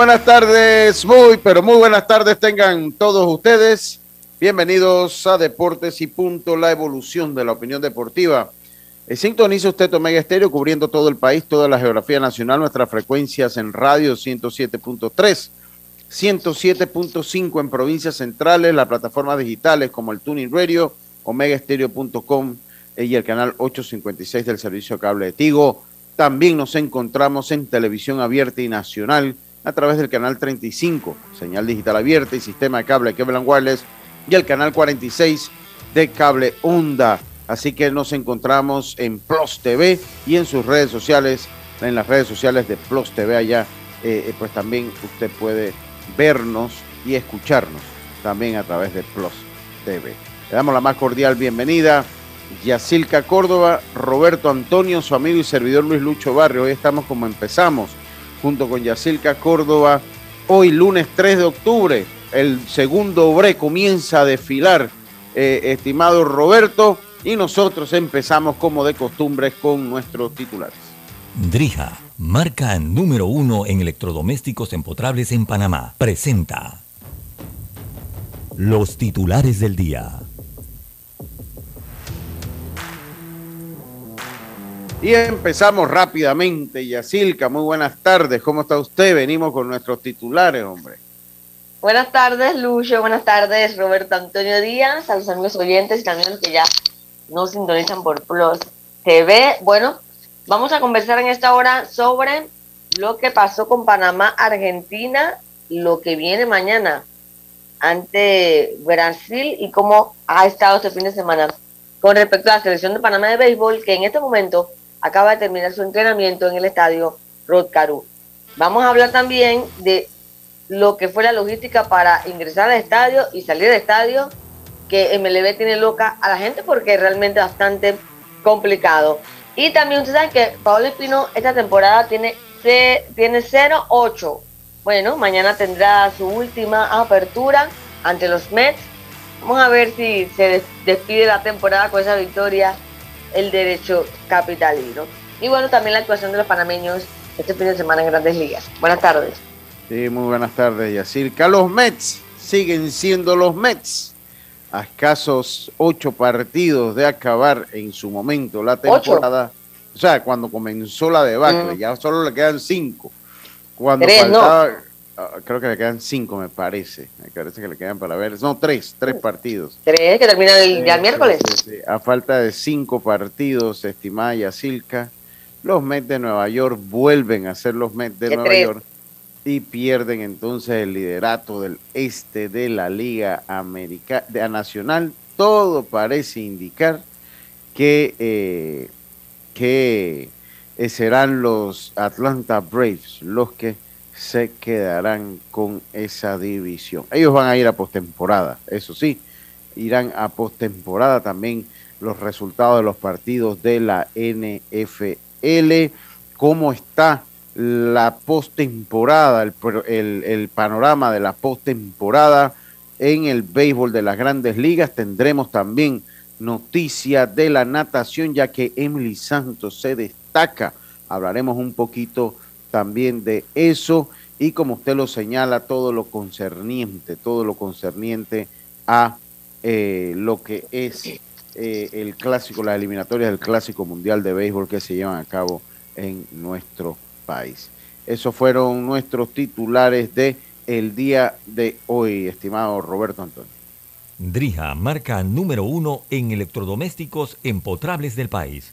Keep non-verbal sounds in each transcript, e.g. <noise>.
Buenas tardes, muy, pero muy buenas tardes tengan todos ustedes. Bienvenidos a Deportes y Punto, la evolución de la opinión deportiva. Eh, sintoniza usted Omega Estéreo cubriendo todo el país, toda la geografía nacional, nuestras frecuencias en radio 107.3, 107.5 en provincias centrales, las plataformas digitales como el Tuning Radio, omegaestereo.com y el canal 856 del servicio cable de Tigo. También nos encontramos en televisión abierta y nacional a través del canal 35, señal digital abierta y sistema de cable Kevlar Wireless y el canal 46 de cable Onda. Así que nos encontramos en Plus TV y en sus redes sociales, en las redes sociales de Plus TV allá, eh, eh, pues también usted puede vernos y escucharnos también a través de Plus TV. Le damos la más cordial bienvenida. Yacilca Córdoba, Roberto Antonio, su amigo y servidor Luis Lucho Barrio. Hoy estamos como empezamos junto con Yacilca Córdoba. Hoy, lunes 3 de octubre, el segundo obre comienza a desfilar, eh, estimado Roberto, y nosotros empezamos como de costumbre con nuestros titulares. Drija, marca número uno en electrodomésticos empotrables en Panamá, presenta los titulares del día. Y empezamos rápidamente, Yacilca, muy buenas tardes, ¿cómo está usted? Venimos con nuestros titulares, hombre. Buenas tardes, Lucho, buenas tardes, Roberto Antonio Díaz, a los amigos oyentes y también los que ya nos sintonizan por Plus TV. Bueno, vamos a conversar en esta hora sobre lo que pasó con Panamá, Argentina, lo que viene mañana ante Brasil y cómo ha estado este fin de semana con respecto a la selección de Panamá de béisbol, que en este momento acaba de terminar su entrenamiento en el estadio Rod Caru. Vamos a hablar también de lo que fue la logística para ingresar al estadio y salir del estadio, que MLB tiene loca a la gente porque es realmente bastante complicado. Y también ustedes saben que Pablo Espino esta temporada tiene, tiene 0-8. Bueno, mañana tendrá su última apertura ante los Mets. Vamos a ver si se despide la temporada con esa victoria el derecho capitalino. Y bueno, también la actuación de los panameños este fin de semana en Grandes Ligas. Buenas tardes. Sí, muy buenas tardes, Yacirca. Los Mets siguen siendo los Mets. A escasos ocho partidos de acabar en su momento la temporada. O sea, cuando comenzó la debacle, mm. ya solo le quedan cinco. Cuando faltaba, Ah, creo que le quedan cinco, me parece. Me parece que le quedan para ver. No, tres, tres partidos. Tres, que termina el, día miércoles. A falta de cinco partidos, estimada Yacilca, los Mets de Nueva York vuelven a ser los Mets de Nueva York y pierden entonces el liderato del este de la Liga Americana Nacional. Todo parece indicar que, eh, que eh, serán los Atlanta Braves los que se quedarán con esa división. Ellos van a ir a postemporada, eso sí, irán a postemporada también los resultados de los partidos de la NFL, cómo está la postemporada, el, panorama de la postemporada en el béisbol de las grandes ligas. Tendremos también noticia de la natación, ya que Emily Santos se destaca. Hablaremos un poquito también de eso y como usted lo señala, todo lo concerniente, todo lo concerniente a eh, lo que es eh, el clásico, las eliminatorias del clásico mundial de béisbol que se llevan a cabo en nuestro país. Esos fueron nuestros titulares de el día de hoy, estimado Roberto Antonio. Drija, marca número uno en electrodomésticos empotrables del país.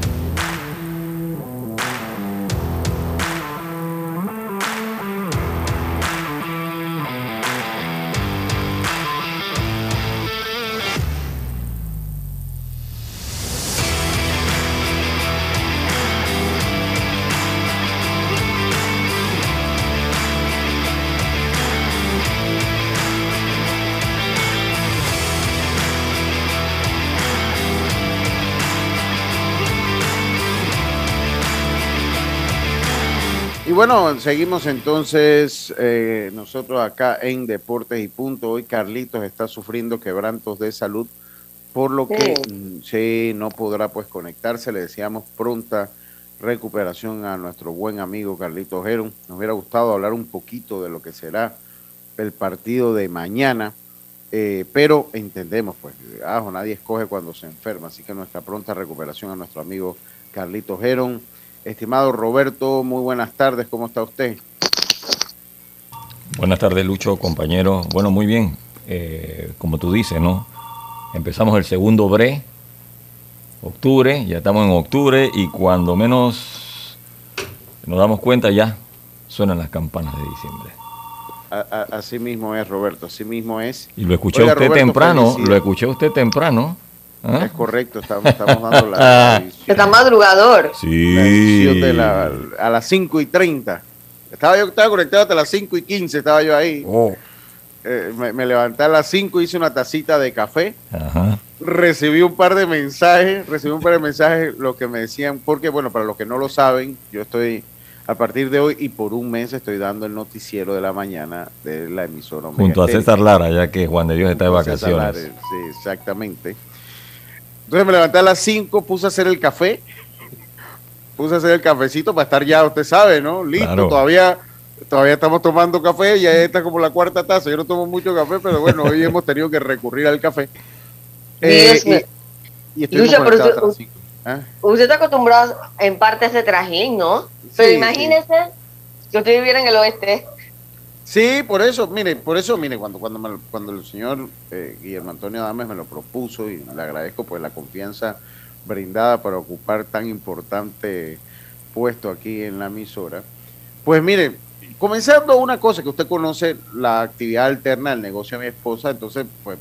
Y bueno, seguimos entonces eh, nosotros acá en Deportes y Punto. Hoy Carlitos está sufriendo quebrantos de salud, por lo que mm, sí, no podrá pues conectarse. Le deseamos pronta recuperación a nuestro buen amigo Carlitos Heron. Nos hubiera gustado hablar un poquito de lo que será el partido de mañana, eh, pero entendemos pues, ajo, nadie escoge cuando se enferma, así que nuestra pronta recuperación a nuestro amigo Carlitos Heron. Estimado Roberto, muy buenas tardes, ¿cómo está usted? Buenas tardes, Lucho, compañero. Bueno, muy bien. Eh, como tú dices, ¿no? Empezamos el segundo bre, octubre, ya estamos en octubre y cuando menos nos damos cuenta ya suenan las campanas de diciembre. A, a, así mismo es, Roberto, así mismo es. Y lo escuché Oiga, usted Roberto, temprano, felicidad. lo escuché usted temprano. ¿Ah? Es correcto, estamos, estamos dando la, <laughs> edición, Está madrugador. Sí. la edición de la, a las 5 y 30. Estaba yo estaba conectado hasta las 5 y 15, estaba yo ahí. Oh. Eh, me, me, levanté a las 5, hice una tacita de café. Ajá. Recibí un par de mensajes, recibí un par de mensajes, lo que me decían, porque bueno, para los que no lo saben, yo estoy a partir de hoy y por un mes estoy dando el noticiero de la mañana de la emisora. Junto a. César Lara, ya que Juan de Dios está de vacaciones. Lara, Sí, exactamente. Entonces me levanté a las 5, puse a hacer el café, puse a hacer el cafecito para estar ya, usted sabe, ¿no? Listo, Claro. todavía, todavía estamos tomando café, ya está como la cuarta taza, yo no tomo mucho café, pero bueno, hoy hemos tenido que recurrir al café. Eh, Dios y, y estuvimos Lucho, pero 5. ¿Ah? Usted está acostumbrado en parte a ese trajín, ¿no? Pero Sí, imagínese que usted viviera en el oeste. Sí, por eso, mire, por eso, mire, cuando cuando me- cuando el señor eh, Guillermo Antonio Adames me lo propuso y le agradezco pues la confianza brindada para ocupar tan importante puesto aquí en la emisora. Pues mire, comenzando una cosa que usted conoce, la actividad alterna del negocio de mi esposa, entonces, pues,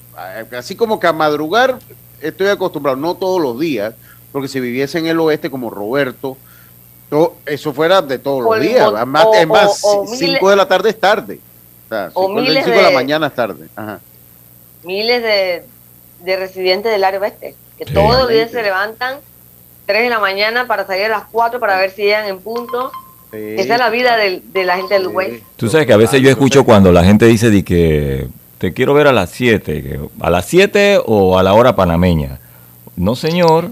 así como que a madrugar estoy acostumbrado, no todos los días, porque si viviese en el oeste como Roberto, to- eso fuera de todos los días. o- es más, o- o 5 miles- de la tarde es tarde. O sea, o miles cinco de la de- mañana es tarde. Ajá. Miles de, de residentes del área oeste que Sí. todos los días se levantan 3 de la mañana para salir a las 4 para ver si llegan en punto. Sí, Esa es la vida de la gente del oeste. Tú sabes que a veces yo escucho cuando la gente dice de que te quiero ver a las 7, que a las 7 o a la hora panameña. No, señor.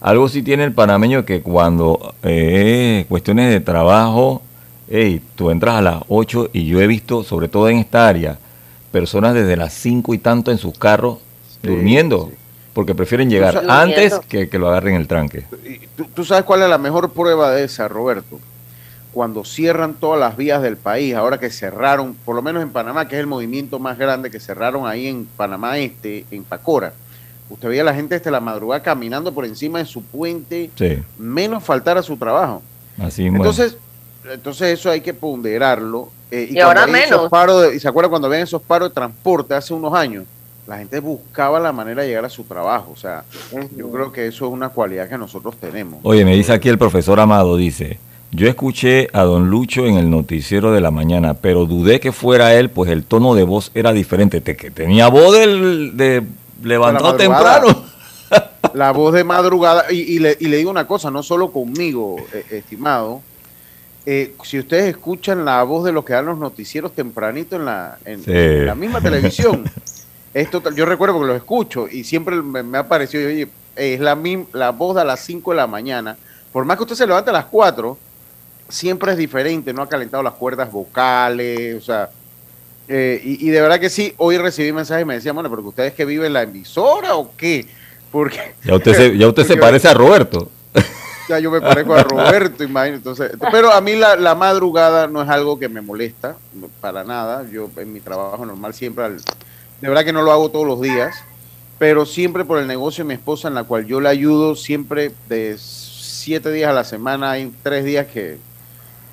Algo sí tiene el panameño que cuando eh, cuestiones de trabajo, hey, tú entras a las 8 y yo he visto, sobre todo en esta área, personas desde las 5 y tanto en sus carros Sí, durmiendo, sí. porque prefieren llegar antes que, que lo agarren el tranque. ¿Tú, tú sabes cuál es la mejor prueba de esa, Roberto? Cuando cierran todas las vías del país, ahora que cerraron, por lo menos en Panamá, que es el movimiento más grande, que cerraron ahí en Panamá Este, en Pacora. Usted veía a la gente desde la madrugada caminando por encima de su puente, Sí, menos faltar a su trabajo. así bueno. Entonces, entonces eso hay que ponderarlo. eh, Y ahora cuando había menos. esos paros de- y se acuerda cuando habían esos paros de transporte hace unos años, la gente buscaba la manera de llegar a su trabajo. O sea, yo creo que eso es una cualidad que nosotros tenemos. Oye, me dice aquí el profesor Amado, dice, yo escuché a don Lucho en el noticiero de la mañana, pero dudé que fuera él, pues el tono de voz era diferente, te- que tenía voz del, de levantado la temprano. La voz de madrugada, y, y le, y le digo una cosa, no solo conmigo, eh, estimado, eh, si ustedes escuchan la voz de los que dan los noticieros tempranito en la, en, Sí. en la misma televisión, es total- yo recuerdo porque lo escucho y siempre me, me ha parecido, oye, es la, la voz de a las 5 de la mañana, por más que usted se levante a las 4, siempre es diferente, no ha calentado las cuerdas vocales, o sea, eh, y, de verdad que sí, hoy recibí mensajes y me decían, bueno, pero ustedes que viven la emisora o qué? Porque, ya usted se, ya usted <laughs> se parece a Roberto. Ya yo me parezco a Roberto, imagínate. Entonces, pero a mí la, la, madrugada no es algo que me molesta, para nada. Yo en mi trabajo normal siempre, de verdad que no lo hago todos los días, pero siempre por el negocio de mi esposa, en la cual yo le ayudo, siempre de siete días a la semana, hay tres días que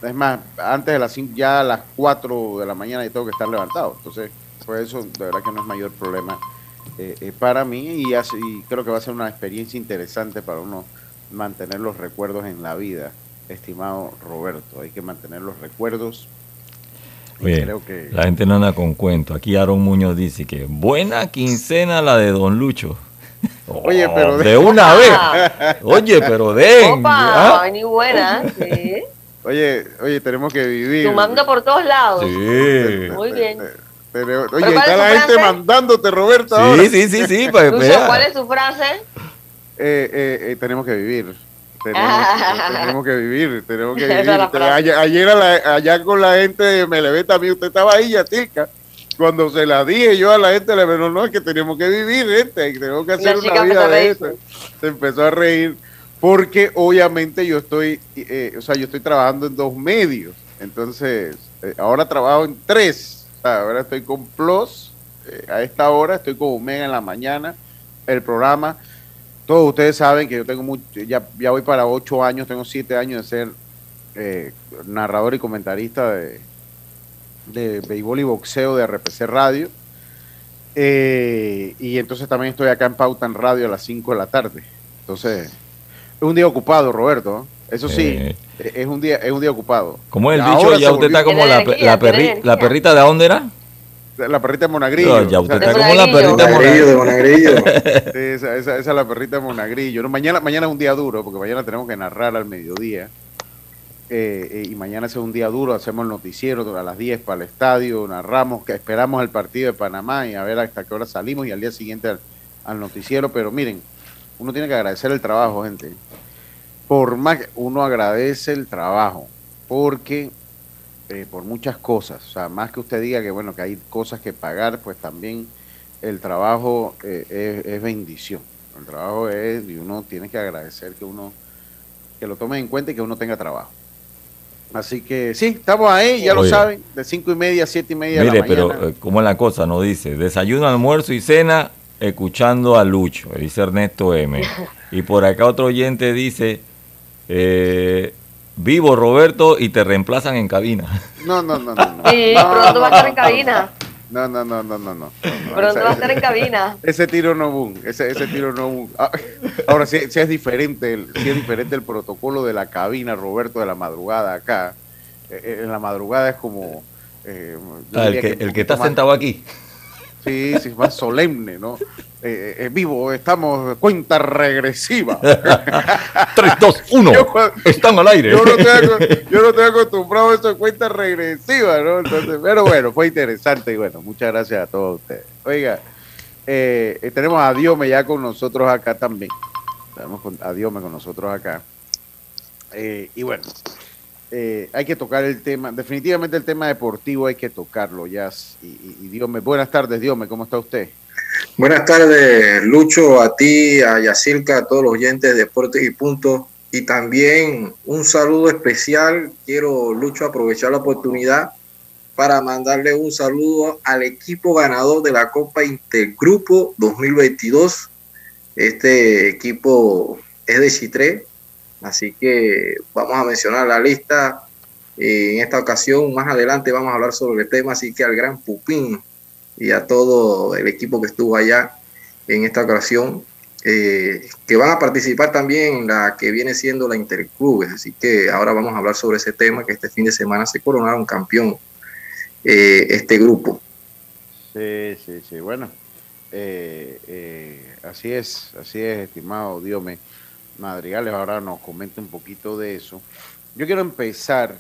es más, antes de las 5, ya a las 4 de la mañana yo tengo que estar levantado. Entonces, por eso de verdad que no es mayor problema eh, eh, para mí y, así, creo que va a ser una experiencia interesante para uno mantener los recuerdos en la vida, estimado Roberto. Hay que mantener los recuerdos. Oye, creo que... la gente no anda con cuento. Aquí Aaron Muñoz dice que buena quincena la de Don Lucho. <laughs> Oye, pero de, una vez. Oye, pero de. Opa, ¿ah? buena, sí. Oye, oye, tenemos que vivir. Sumando por todos lados. Sí. Muy bien. oye, está la gente mandándote, Roberto. Sí, sí, sí, sí. Pues, ¿Cuál es su frase? Eh, eh, eh, tenemos que vivir. Tenemos, que vivir, tenemos que <laughs> vivir. Ayer, ayer allá con la gente de Meleve también, usted estaba ahí, Yatilka. Cuando se la dije yo a la gente, le dijo, no, es que tenemos que vivir, gente, tenemos que hacer una vida de eso. Se empezó a reír porque obviamente yo estoy, eh, o sea, yo estoy trabajando en dos medios, entonces eh, ahora trabajo en tres, ahora estoy con Plus eh, a esta hora, estoy con Omega en la mañana, el programa, todos ustedes saben que yo tengo mucho, ya, ya voy para ocho años, tengo siete años de ser narrador y comentarista de, de béisbol y boxeo de RPC Radio. y entonces también estoy acá en Pauta en Radio a las 5 de la tarde. Entonces, es un día ocupado, Roberto. Eso sí, eh. es un día es un día ocupado. Como el dicho, ya usted está como la, la, la, perrita de dónde era? La perrita de Monagrillo. ya usted está como la perrita de Monagrillo. esa, esa, es la perrita de Monagrillo. mañana, mañana es un día duro, porque mañana tenemos que narrar al mediodía. Eh, eh, y mañana es un día duro, hacemos el noticiero a las 10 para el estadio, narramos, que esperamos el partido de Panamá y a ver hasta qué hora salimos y al día siguiente al noticiero. Pero miren, uno tiene que agradecer el trabajo, gente. Por más que uno agradece el trabajo, porque eh, por muchas cosas, o sea, más que usted diga que bueno que hay cosas que pagar, pues también el trabajo eh, es, bendición. El trabajo es y uno tiene que agradecer que uno que lo tome en cuenta y que uno tenga trabajo. Así que sí, estamos ahí, ya lo saben, de cinco y media a siete y media. Mire, de la mañana. pero eh, ¿cómo es la cosa? No dice desayuno, almuerzo y cena escuchando a Lucho, dice Ernesto M. <laughs> Y por acá otro oyente dice, eh, vivo Roberto y te reemplazan en cabina. No, no, no, no. Sí, pronto va a estar en cabina. No, no, no, no, no, no. Pronto va a estar en cabina. <laughs> Ese tiro no boom, ese, ese tiro no boom. Ah, ahora sí, es diferente, sí es diferente el protocolo de la cabina, Roberto, de la madrugada acá. Eh, eh, en la madrugada es como... Ah, el que, el que está sentado aquí. Sí, sí, más solemne, ¿no? Eh, eh, vivo, estamos cuenta regresiva. 3, 2, 1. Están al aire. Yo no, estoy, yo no estoy acostumbrado a eso de cuenta regresiva, ¿no? Entonces, pero bueno, fue interesante y bueno, muchas gracias a todos ustedes. Oiga, eh, tenemos a Diome ya con nosotros acá también. Tenemos a Diome con nosotros acá. y bueno, eh, hay que tocar el tema, definitivamente el tema deportivo hay que tocarlo, ya. Y, y, buenas tardes, Diome, ¿cómo está usted? Buenas tardes, Lucho, a ti, a Yacirca, a todos los oyentes de Deportes y Puntos. Y también un saludo especial. Quiero, Lucho, aprovechar la oportunidad para mandarle un saludo al equipo ganador de la Copa Intergrupo 2022. Este equipo es de Chitré, Así que vamos a mencionar la lista. en esta ocasión, más adelante vamos a hablar sobre el tema, así que al gran Pupín y a todo el equipo que estuvo allá en esta ocasión, eh, que van a participar también en la que viene siendo la Interclubes. Así que ahora vamos a hablar sobre ese tema, que este fin de semana se coronaron campeón eh, este grupo. Sí, sí, sí. Bueno, eh, así es, así es, estimado Dios me Madrigales ahora nos comenta un poquito de eso. Yo quiero empezar,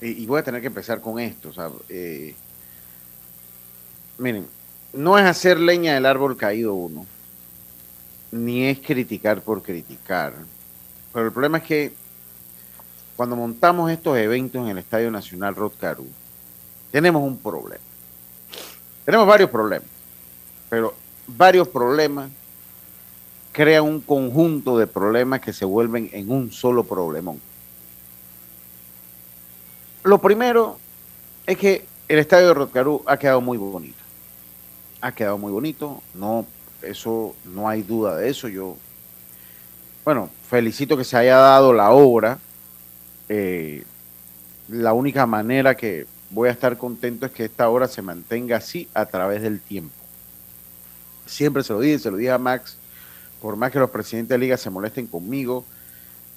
y, voy a tener que empezar con esto. Eh, miren, no es hacer leña del árbol caído uno, ni es criticar por criticar. Pero el problema es que cuando montamos estos eventos en el Estadio Nacional Rod tenemos un problema. Tenemos varios problemas, pero varios problemas crean un conjunto de problemas que se vuelven en un solo problemón. Lo primero es que el estadio de Rotcarú ha quedado muy bonito. Ha quedado muy bonito, no, eso no hay duda de eso. Yo, bueno, felicito que se haya dado la obra. Eh, la única manera que voy a estar contento es que esta obra se mantenga así a través del tiempo. Siempre se lo dije, se lo dije a Max, por más que los presidentes de liga se molesten conmigo,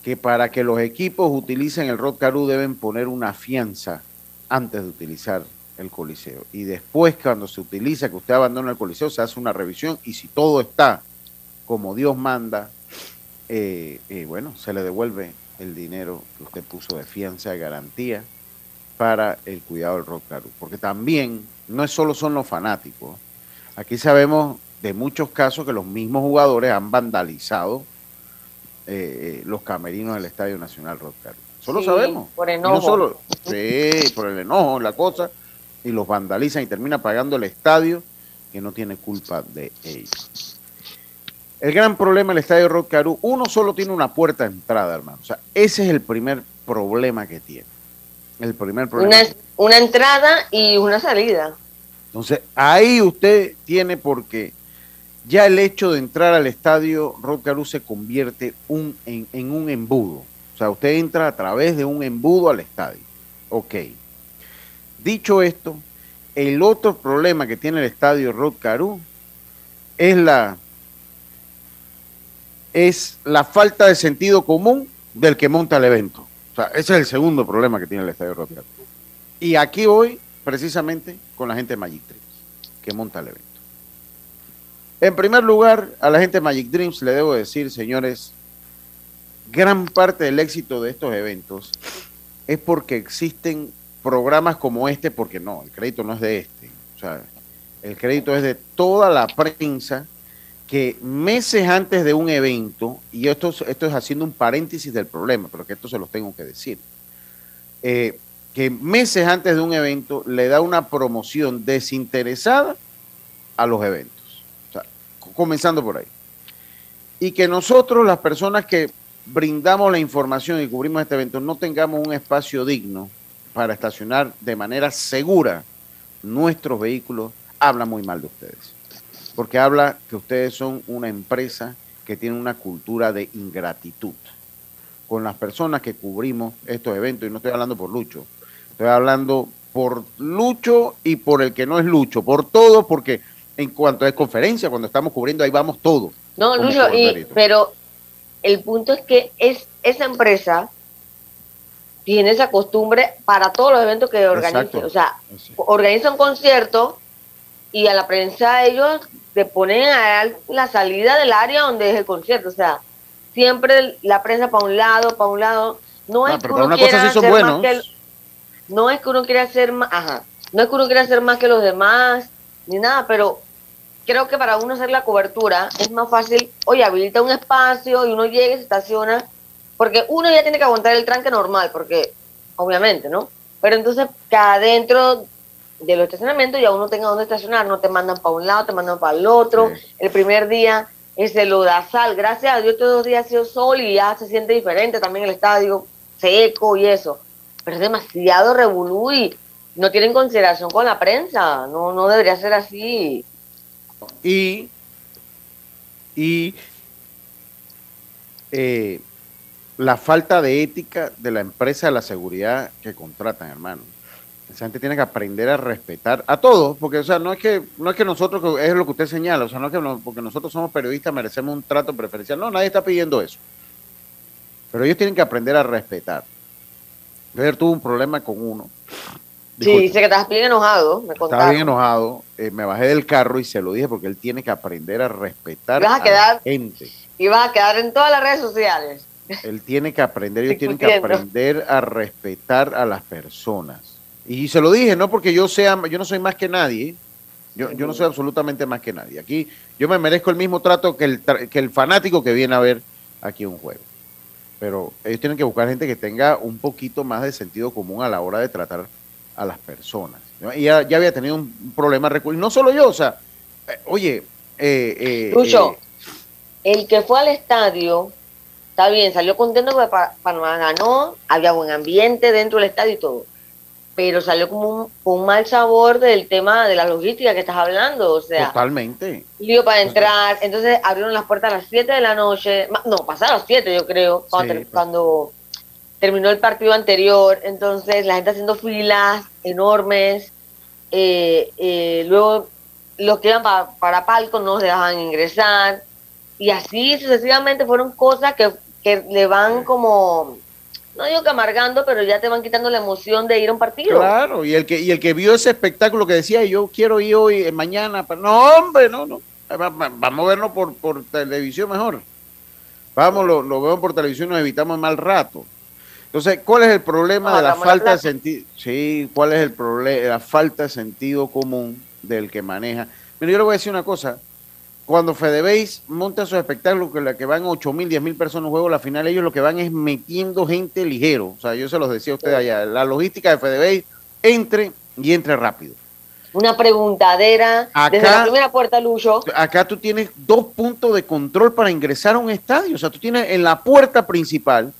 que para que los equipos utilicen el Rod Caru deben poner una fianza antes de utilizar el coliseo. Y después, cuando se utiliza, que usted abandona el coliseo, se hace una revisión y si todo está como Dios manda, eh, eh, bueno, se le devuelve el dinero que usted puso de fianza, de garantía para el cuidado del Rod Caru. Porque también no es solo son los fanáticos. Aquí sabemos de muchos casos que los mismos jugadores han vandalizado eh, eh, los camerinos del Estadio Nacional Rotary. Solo sabemos. Por enojo. No solo, <laughs> sí, por el enojo, la cosa, y los vandalizan y termina pagando el estadio que no tiene culpa de ellos. El gran problema del estadio Rotcaru, uno solo tiene una puerta de entrada, hermano. O sea, ese es el primer problema que tiene. El primer problema. Una, una entrada y una salida. Entonces, ahí usted tiene porque ya el hecho de entrar al estadio Rod se convierte en, un embudo. O sea, usted entra a través de un embudo al estadio. Ok. Dicho esto, el otro problema que tiene el estadio Rod es la, es la falta de sentido común del que monta el evento. O sea, ese es el segundo problema que tiene el estadio Rod Y aquí voy precisamente con la gente de Magic que monta el evento. En primer lugar, a la gente de Magic Dreams le debo decir, señores, gran parte del éxito de estos eventos es porque existen programas como este, porque no, el crédito no es de este. O sea, el crédito es de toda la prensa que meses antes de un evento, y esto, es haciendo un paréntesis del problema, pero que esto se los tengo que decir, eh, que meses antes de un evento le da una promoción desinteresada a los eventos comenzando por ahí. Y que nosotros, las personas que brindamos la información y cubrimos este evento, no tengamos un espacio digno para estacionar de manera segura nuestros vehículos, habla muy mal de ustedes. Porque habla que ustedes son una empresa que tiene una cultura de ingratitud con las personas que cubrimos estos eventos. Y no estoy hablando por Lucho, estoy hablando por Lucho y por el que no es Lucho, por todo, porque en cuanto a conferencia, cuando estamos cubriendo, ahí vamos todo. No, Lucho, pero el punto es que es esa empresa tiene esa costumbre para todos los eventos que organizan. O sea, organiza un concierto y a la prensa ellos le ponen a la salida del área donde es el concierto. O sea, siempre la prensa para un lado, para un lado. No es que uno quiera hacer más que no es que uno quiera hacer más, ajá, no es que uno quiera hacer más que los demás, ni nada, pero creo que para uno hacer la cobertura es más fácil, oye, habilita un espacio y uno llega y se estaciona, porque uno ya tiene que aguantar el tranque normal, porque obviamente, ¿no? Pero entonces que adentro de los estacionamientos ya uno tenga donde estacionar, no te mandan para un lado, te mandan para el otro. El primer día es el sal gracias a Dios todos los días ha sido sol y ya se siente diferente también el estadio, seco y eso. Pero es demasiado revolú y no tienen consideración con la prensa, no, no debería ser así. Y, y eh, la falta de ética de la empresa de la seguridad que contratan, hermano. Esa gente tiene que aprender a respetar a todos, porque o sea, no es que no es que nosotros es lo que usted señala, o sea, no es que porque nosotros somos periodistas merecemos un trato preferencial. No, nadie está pidiendo eso. Pero ellos tienen que aprender a respetar. Yo tuvo un problema con uno Sí, dice que estás bien enojado. Me estaba bien enojado. Eh, me bajé del carro y se lo dije porque él tiene que aprender a respetar a, la gente. Y vas a quedar en todas las redes sociales. Él tiene que aprender, ellos tienen que aprender a respetar a las personas. Y se lo dije, no porque yo sea, yo no soy más que nadie. Yo, yo no soy absolutamente más que nadie. Aquí yo me merezco el mismo trato que el, que el fanático que viene a ver aquí un juego. pero ellos tienen que buscar gente que tenga un poquito más de sentido común a la hora de tratar a las personas. Y ya, ya había tenido un problema, y no solo yo, o sea, eh, oye, eh, eh, Lucho, el que fue al estadio, está bien, salió contento porque Panamá ganó, había buen ambiente dentro del estadio y todo pero salió como un, mal sabor del tema de la logística que estás hablando, o sea. Totalmente. Lío para entrar, entonces abrieron las puertas a las 7 de la noche, no, pasaron las 7 yo creo, pues. cuando, terminó el partido anterior, entonces la gente haciendo filas enormes, eh, eh, luego los que iban para, para palco no se dejaban ingresar, y así sucesivamente fueron cosas que, que le van como no digo que amargando, pero ya te van quitando la emoción de ir a un partido. Claro, y el que, y el que vio ese espectáculo que decía, yo quiero ir hoy, eh, mañana, pero no, hombre, no, no, vamos a verlo por, por televisión mejor. Vamos, lo, lo vemos por televisión, nos evitamos el mal rato. Entonces, ¿cuál es el problema de la falta de sentido? Sí, ¿cuál es el problema? La falta de sentido común del que maneja. Pero yo le voy a decir una cosa, cuando Fedebase monta sus espectáculos, que la que van 8 mil, 10 mil personas en juego, la final ellos lo que van es metiendo gente ligero. O sea, yo se los decía a usted allá, la logística de Fedebase entre y entre rápido. Una preguntadera desde la primera puerta, Lucho. Acá tú tienes dos puntos de control para ingresar a un estadio. O sea, tú tienes en la puerta principal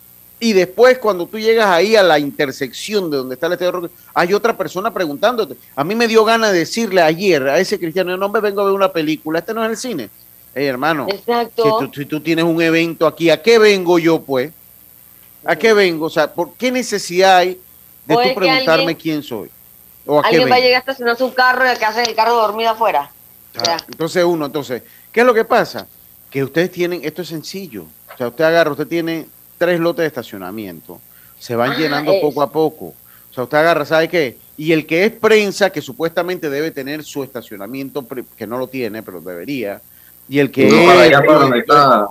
y después cuando tú llegas ahí a la intersección de donde está el estadio hay otra persona preguntándote. A mí me dio ganas de decirle ayer a ese cristiano, no me vengo a ver una película, este no es el cine. Hey, hermano, Exacto. Si, tú, tienes un evento aquí, ¿a qué vengo yo pues? ¿A qué vengo? O sea, ¿por qué necesidad hay de tú preguntarme quién soy? ¿O a alguien va a llegar a estacionar su carro y que hace el carro dormido afuera. Ah, entonces uno, entonces, ¿qué es lo que pasa? Que ustedes tienen, esto es sencillo. O sea, usted agarra, usted tiene tres lotes de estacionamiento. Se van ah, llenando poco a poco. O sea, usted agarra, ¿sabe qué? Y el que es prensa, que supuestamente debe tener su estacionamiento, que no lo tiene, pero debería. Y el que no, para allá para está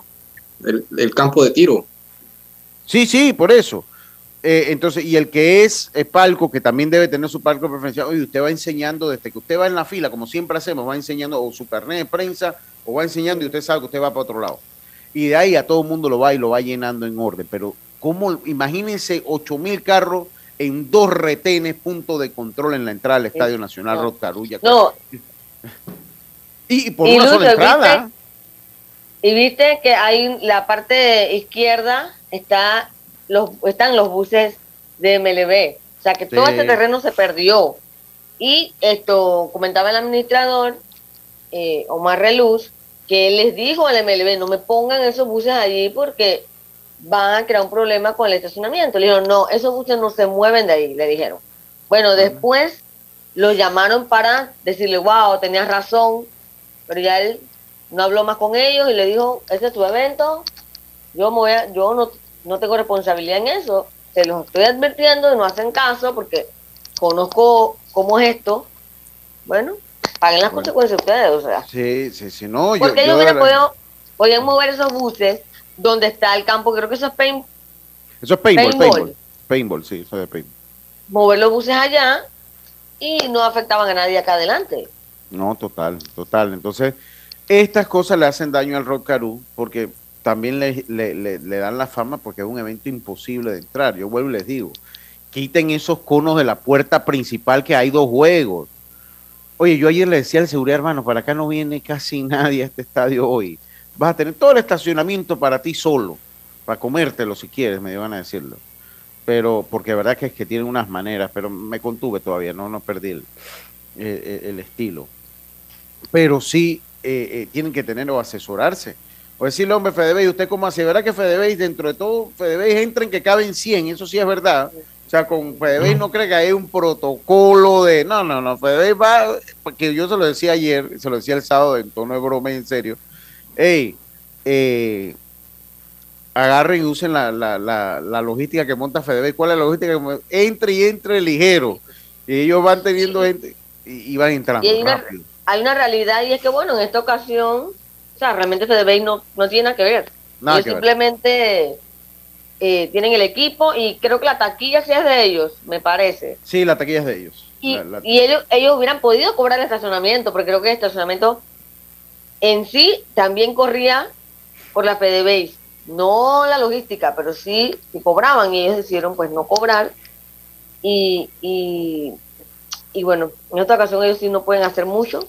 el, campo de tiro. Sí, sí, por eso. Eh, entonces, y el que es el palco, que también debe tener su palco preferencial, oye, usted va enseñando desde que usted va en la fila, como siempre hacemos, va enseñando o su carnet de prensa, o va enseñando y usted sabe que usted va para otro lado y de ahí a todo el mundo lo va y lo va llenando en orden. Pero, ¿cómo? Imagínense 8 mil carros en dos retenes, punto de control en la entrada del Estadio Nacional no. Rotcarulla. No. Y, por una sola entrada. y viste que hay la parte izquierda está los están los buses de MLB. O sea que todo este terreno se perdió. Y esto comentaba el administrador eh, Omar Reluz que él les dijo al MLB, no me pongan esos buses allí porque van a crear un problema con el estacionamiento. Le dijeron, no, esos buses no se mueven de ahí, le dijeron. Bueno, después lo llamaron para decirle, wow, tenías razón, pero ya él no habló más con ellos y le dijo, ese es tu evento, yo, me voy a, yo no, no tengo responsabilidad en eso, se los estoy advirtiendo y no hacen caso porque conozco cómo es esto. Bueno, paguen las consecuencias ustedes, o sea. Sí, sí, sí, no. Porque yo, ellos hubieran podido, podían mover esos buses donde está el campo, creo que eso es paint, Eso es paintball, paintball. Paintball, sí, eso es paintball. Mover los buses allá y no afectaban a nadie acá adelante. No, total, total. Entonces, estas cosas le hacen daño al Rock Caru porque también le, le, le, le, dan la fama porque es un evento imposible de entrar. Yo vuelvo y les digo, quiten esos conos de la puerta principal que hay dos juegos. Oye, yo ayer le decía al seguridad, hermano, para acá no viene casi <laughs> nadie a este estadio hoy. Vas a tener todo el estacionamiento para ti solo, para comértelo si quieres, me van a decirlo. Pero, porque verdad que es que tienen unas maneras, pero me contuve todavía, no, no perdí el, el, estilo. Pero sí eh, eh, tienen que tener o asesorarse. O decirle, hombre, Fedebey, ¿usted cómo hace? ¿Verdad que Fedebey, dentro de todo, Fedebey entra en que caben 100? Eso sí es verdad sea, con Fedebey no cree que hay un protocolo de. No, no, no. Fedebey va. Porque yo se lo decía ayer, se lo decía el sábado en tono de broma y en serio. Ey, eh, agarren y usen la, la, la, logística que monta Fedebey. ¿Cuál es la logística que Entre y entre ligero. Y ellos van teniendo gente y, van entrando. Y hay, Una, hay una realidad y es que, bueno, en esta ocasión, o sea, realmente Fedebey no, no tiene nada que ver. Nada simplemente. Eh, tienen el equipo y creo que la taquilla sí es de ellos, me parece. Sí, la taquilla es de ellos. Y, ellos, ellos hubieran podido cobrar el estacionamiento, porque creo que el estacionamiento en sí también corría por la PDBase. no la logística, pero sí cobraban y ellos decidieron pues no cobrar y, y, y bueno, en esta ocasión ellos sí no pueden hacer mucho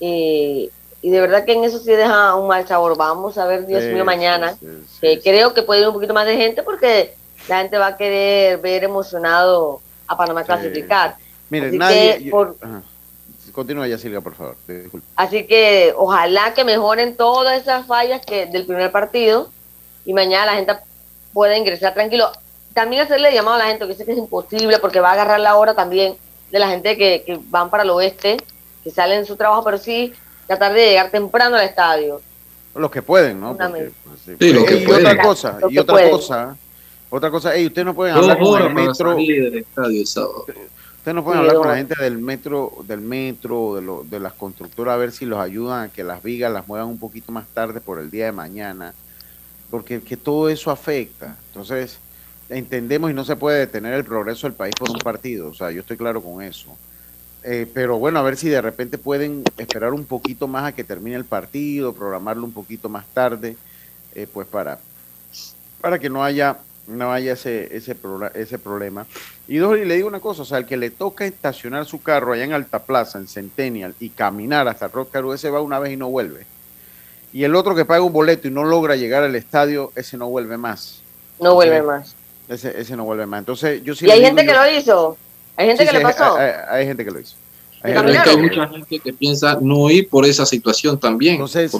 eh, y de verdad que en eso sí deja un mal sabor. Vamos a ver, Dios mío, mañana. que creo que puede ir un poquito más de gente porque la gente va a querer ver emocionado a Panamá clasificar. Mire, nadie. Continúa ya, Silvia, por favor. Así que ojalá que mejoren todas esas fallas que del primer partido y mañana la gente pueda ingresar tranquilo. También hacerle llamado a la gente que dice que es imposible porque va a agarrar la hora también de la gente que, que van para el oeste, que salen de su trabajo, pero sí tratar de llegar temprano al estadio. Los que pueden, ¿no? Porque, pues, sí, lo que y otra cosa, y otra cosa, otra cosa, hey, ustedes no pueden hablar con el metro. Del estadio Ustedes no pueden hablar con la gente del metro, del metro, de, lo, de las constructoras, a ver si los ayudan a que las vigas las muevan un poquito más tarde por el día de mañana, porque que todo eso afecta. Entonces, entendemos y no se puede detener el progreso del país por un partido, o sea, yo estoy claro con eso. Eh, pero bueno, a ver si de repente pueden esperar un poquito más a que termine el partido, programarlo un poquito más tarde, eh, pues para, para que no haya no haya ese, ese, ese problema. Y dos, y le digo una cosa, o sea, el que le toca estacionar su carro allá en Alta Plaza, en Centennial, y caminar hasta Rock ese va una vez y no vuelve. Y el otro que paga un boleto y no logra llegar al estadio, ese no vuelve más. No vuelve más. Ese, ese no vuelve más. Entonces, yo sí ¿Y hay gente que lo hizo? ¿Hay gente que le pasó? Hay, gente que lo hizo. Hay, mucha gente que piensa no ir por esa situación también. Entonces,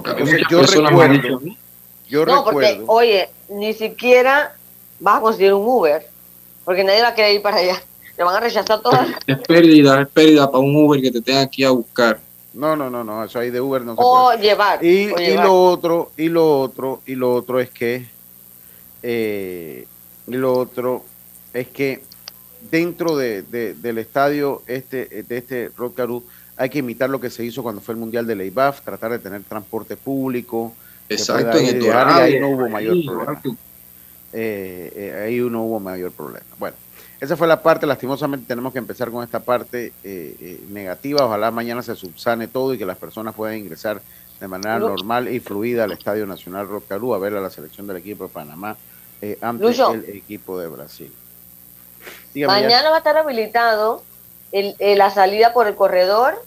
yo recuerdo, yo no, porque, oye, ni siquiera vas a conseguir un Uber, porque nadie va a querer ir para allá. Te van a rechazar todas. <laughs> Es pérdida, es pérdida para un Uber que te tenga aquí a buscar. No, no, no, no, eso ahí de Uber no se o Llevar, y, y lo otro, y lo otro, y lo otro es que, eh, y lo otro es que dentro de, del estadio este, de este Rock hay que imitar lo que se hizo cuando fue el Mundial de Leibaf, tratar de tener transporte público. Exacto, en el ahí no hubo mayor problema. Eh, eh, ahí no hubo mayor problema. Bueno, esa fue la parte, lastimosamente tenemos que empezar con esta parte eh, negativa, ojalá mañana se subsane todo y que las personas puedan ingresar de manera normal y fluida al Estadio Nacional Rocarú a ver a la selección del equipo de Panamá ante el equipo de Brasil. Mañana va a estar habilitado el, la salida por el corredor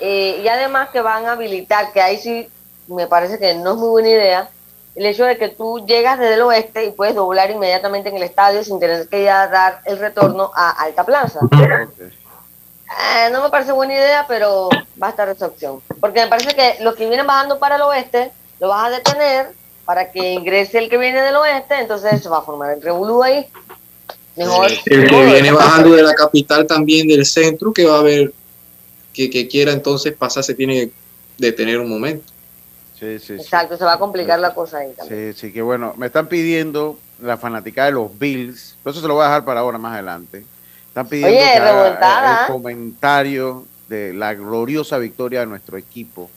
y además que van a habilitar, que ahí sí me parece que no es muy buena idea, el hecho de que tú llegas desde el oeste y puedes doblar inmediatamente en el estadio sin tener que ya dar el retorno a Alta Plaza. Eh, no me parece buena idea, pero va a estar esa opción. Porque me parece que los que vienen bajando para el oeste, lo vas a detener para que ingrese el que viene del oeste, entonces se va a formar el revolú ahí. Mejor. El que viene bajando de la capital también del centro, que va a haber, que, que quiera entonces pasar, se tiene que detener un momento. Sí, sí, Exacto, se va a complicar la cosa ahí también. Sí, sí, que bueno, me están pidiendo la fanática de los Bills, por eso se lo voy a dejar para ahora más adelante. Están pidiendo Oye, el ¿ah? comentario de la gloriosa victoria de nuestro equipo.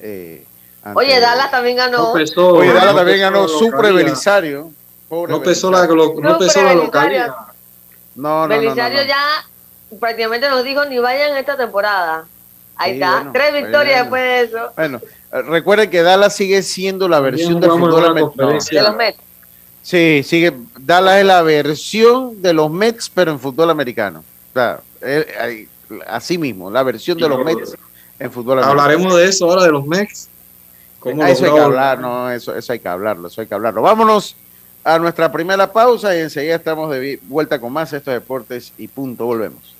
Eh, Oye, Dallas también ganó. Oye, Dallas también ganó Super Belisario. No pesó la, no pesó la localidad. No, no, Belisario ya prácticamente nos dijo ni vayan esta temporada. Ahí está, tres victorias después de eso. Bueno, recuerden que Dallas sigue siendo la versión del fútbol americano. De los Mets. Sí, sigue. Dallas es la versión de los Mets, pero en fútbol americano. O sea, así mismo, la versión de los Mets en fútbol americano. Hablaremos de eso ahora, de los Mets. eso hay que hablar, no, eso, eso hay que hablarlo, eso hay que hablarlo. Vámonos a nuestra primera pausa y enseguida estamos de vuelta con más estos deportes y punto, volvemos.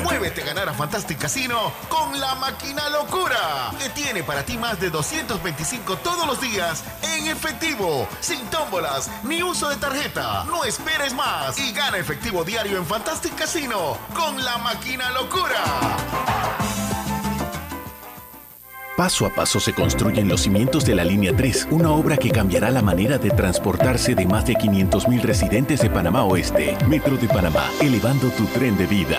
Muévete a ganar a Fantastic Casino con la máquina locura, que tiene para ti más de 225 todos los días en efectivo, sin tómbolas ni uso de tarjeta. No esperes más y gana efectivo diario en Fantastic Casino con la máquina locura. Paso a paso se construyen los cimientos de la Línea 3, una obra que cambiará la manera de transportarse de más de 500.000 residentes de Panamá Oeste. Metro de Panamá, elevando tu tren de vida.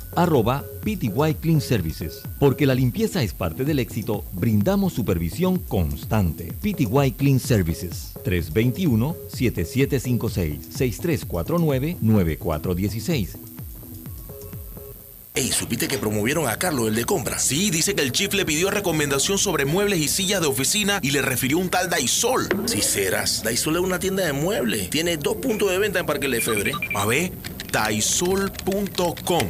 arroba PTY Clean Services. Porque la limpieza es parte del éxito, brindamos supervisión constante. PTY Clean Services 321-7756-6349-9416. Ey, ¿supiste que promovieron a Carlos, el de compra? Sí, dice que el chief le pidió recomendación sobre muebles y sillas de oficina y le refirió un tal Daisol. Si serás, Daisol es una tienda de muebles. Tiene dos puntos de venta en Parque Lefebvre. A ver, daisol.com.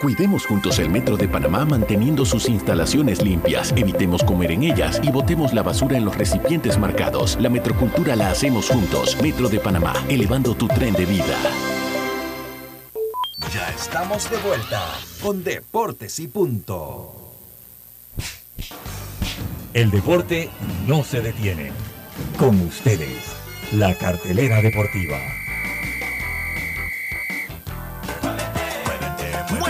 Cuidemos juntos el Metro de Panamá manteniendo sus instalaciones limpias. Evitemos comer en ellas y botemos la basura en los recipientes marcados. La metrocultura la hacemos juntos. Metro de Panamá, elevando tu tren de vida. Ya estamos de vuelta con Deportes y Punto. El deporte no se detiene. Con ustedes, la cartelera deportiva.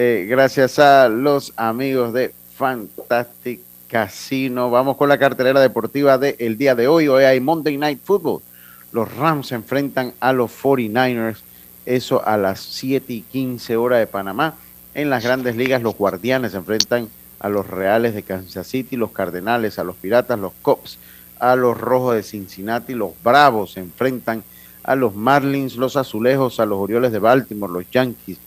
Eh, gracias a los amigos de Fantastic Casino. Vamos con la cartelera deportiva del día de hoy. Hoy hay Monday Night Football. Los Rams se enfrentan a los 49ers. Eso a las 7 y 15 horas de Panamá. En las grandes ligas, los Guardianes se enfrentan a los Reales de Kansas City, los Cardenales, a los Piratas, los Cops, a los Rojos de Cincinnati, los Bravos se enfrentan a los Marlins, los Azulejos, a los Orioles de Baltimore, los Yankees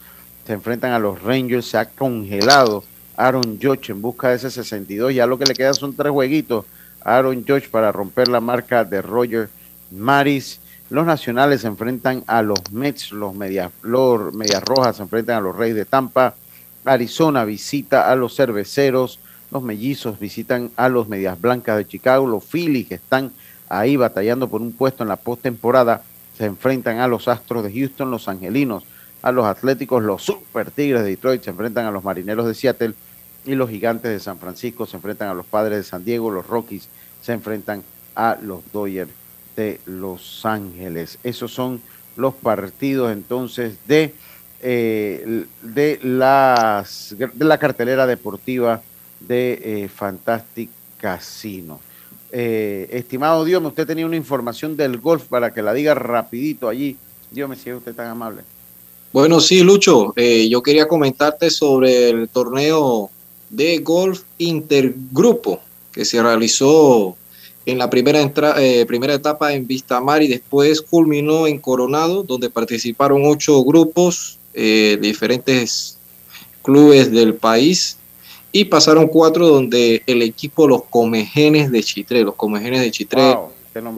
se enfrentan a los Rangers, se ha congelado Aaron Judge en busca de ese 62, ya lo que le queda son tres jueguitos. Aaron Judge para romper la marca de Roger Maris. Los Nacionales se enfrentan a los Mets, los Medias, los Medias Rojas se enfrentan a los Reyes de Tampa, Arizona visita a los Cerveceros, los Mellizos visitan a los Medias Blancas de Chicago, los Phillies que están ahí batallando por un puesto en la postemporada se enfrentan a los Astros de Houston, los Angelinos, a los Atléticos, los Super Tigres de Detroit se enfrentan a los Marineros de Seattle y los Gigantes de San Francisco se enfrentan a los Padres de San Diego, los Rockies se enfrentan a los Dodgers de Los Ángeles. Esos son los partidos entonces de, eh, de, las, de la cartelera deportiva de eh, Fantastic Casino. Eh, estimado Dios, usted tenía una información del golf para que la diga rapidito allí. Dios me si es usted tan amable. Bueno, sí, Lucho, eh, yo quería comentarte sobre el torneo de golf intergrupo que se realizó en la primera, eh, primera etapa en Vistamar y después culminó en Coronado, donde participaron ocho grupos eh, diferentes clubes del país y pasaron cuatro donde el equipo Los Comejenes de Chitré, los Comejenes de Chitré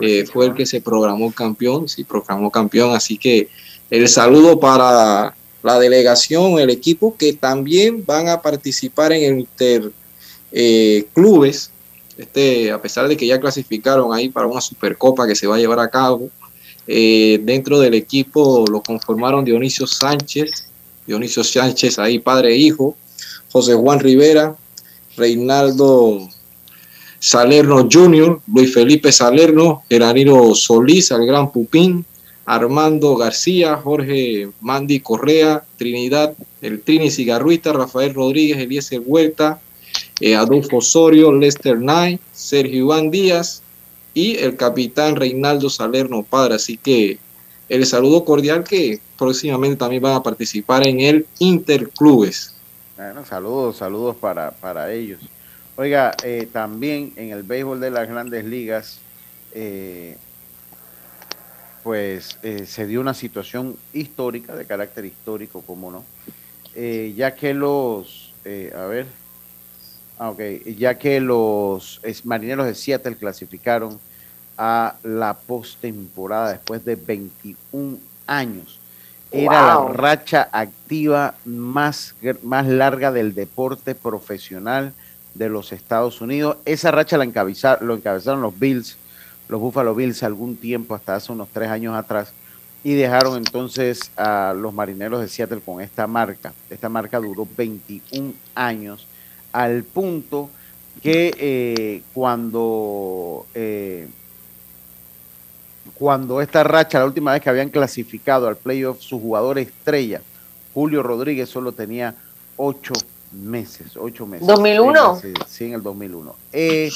eh, fue el que se programó campeón, sí, programó campeón, así que el saludo para la delegación, el equipo que también van a participar en el Inter eh, Clubes, este, a pesar de que ya clasificaron ahí para una Supercopa que se va a llevar a cabo, eh, dentro del equipo lo conformaron Dionisio Sánchez, Dionisio Sánchez ahí padre e hijo, José Juan Rivera, Reinaldo Salerno Jr., Luis Felipe Salerno, Geraniro Solís, el gran Pupín, Armando García, Jorge Mandy Correa, Trinidad, el Trini Cigarruita, Rafael Rodríguez, Eliezer Huerta, eh, Adolfo Osorio, Lester Knight, Sergio Iván Díaz y el capitán Reinaldo Salerno Padre. Así que el saludo cordial que próximamente también van a participar en el Interclubes. Bueno, saludos, saludos para, para ellos. Oiga, eh, también en el béisbol de las grandes ligas, eh, pues eh, se dio una situación histórica, de carácter histórico, como no, ya que los, a ver, ah, okay, ya que los marineros de Seattle clasificaron a la postemporada después de 21 años. Era la racha activa más, más larga del deporte profesional de los Estados Unidos. Esa racha la lo encabezaron los Bills, los Buffalo Bills, algún tiempo, hasta hace unos tres años atrás, y dejaron entonces a los marineros de Seattle con esta marca. Esta marca duró 21 años, al punto que eh, cuando eh, cuando esta racha, la última vez que habían clasificado al playoff, su jugador estrella, Julio Rodríguez, solo tenía ocho meses, ocho meses. ¿2001? Sí, en el 2001. Eh,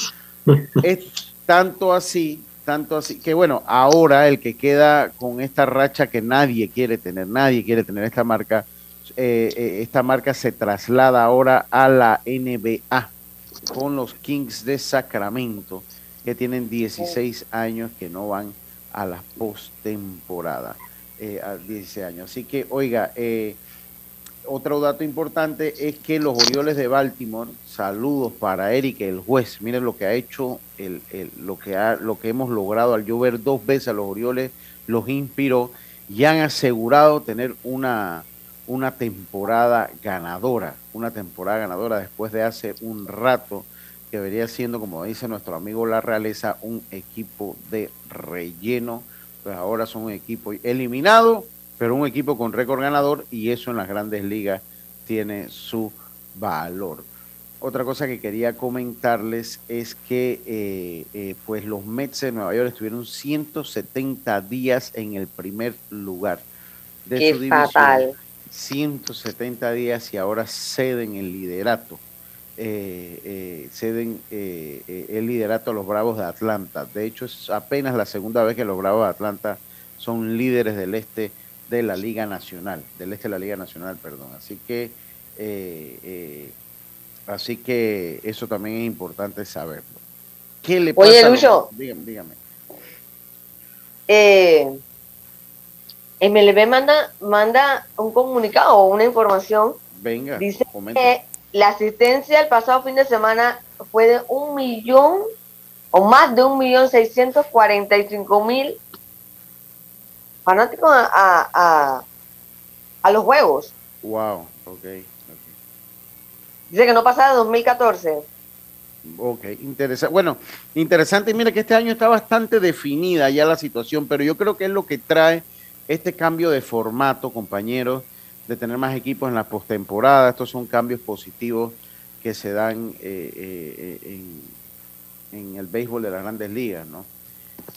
es tanto así, tanto así, que bueno, ahora el que queda con esta racha que nadie quiere tener, nadie quiere tener esta marca, eh, eh, esta marca se traslada ahora a la NBA con los Kings de Sacramento, que tienen 16 años que no van a la postemporada eh, a 16 años. Así que, oiga, eh, otro dato importante es que los Orioles de Baltimore, saludos para Eric, el juez, miren lo que ha hecho, el, lo, que ha, lo que hemos logrado al llover dos veces a los Orioles, los inspiró y han asegurado tener una, una temporada ganadora, una temporada ganadora después de hace un rato que vería siendo, como dice nuestro amigo La Realeza, un equipo de relleno. Pues ahora son un equipo eliminado, pero un equipo con récord ganador y eso en las grandes ligas tiene su valor. Otra cosa que quería comentarles es que eh, eh, pues los Mets de Nueva York estuvieron 170 días en el primer lugar de Qué su división. Fatal. 170 días y ahora ceden el liderato eh, eh, ceden eh, el liderato a los Bravos de Atlanta. De hecho, es apenas la segunda vez que los Bravos de Atlanta son líderes del este de la Liga Nacional, del este de la Liga Nacional, perdón. Así que, así que eso también es importante saberlo. ¿Qué le pasa? Oye, Lucho. Dígame, dígame. MLB manda, manda un comunicado o una información. Venga, dice que la asistencia el pasado fin de semana fue de un millón o más de un millón seiscientos cuarenta y cinco mil fanáticos a, a, los juegos. Wow, ok. Dice que no pasa de 2014. Ok, interesante. Bueno, interesante. Mira que este año está bastante definida ya la situación, pero yo creo que es lo que trae este cambio de formato, compañeros de tener más equipos en la postemporada. Estos son cambios positivos que se dan eh, eh, en, el béisbol de las grandes ligas, ¿no?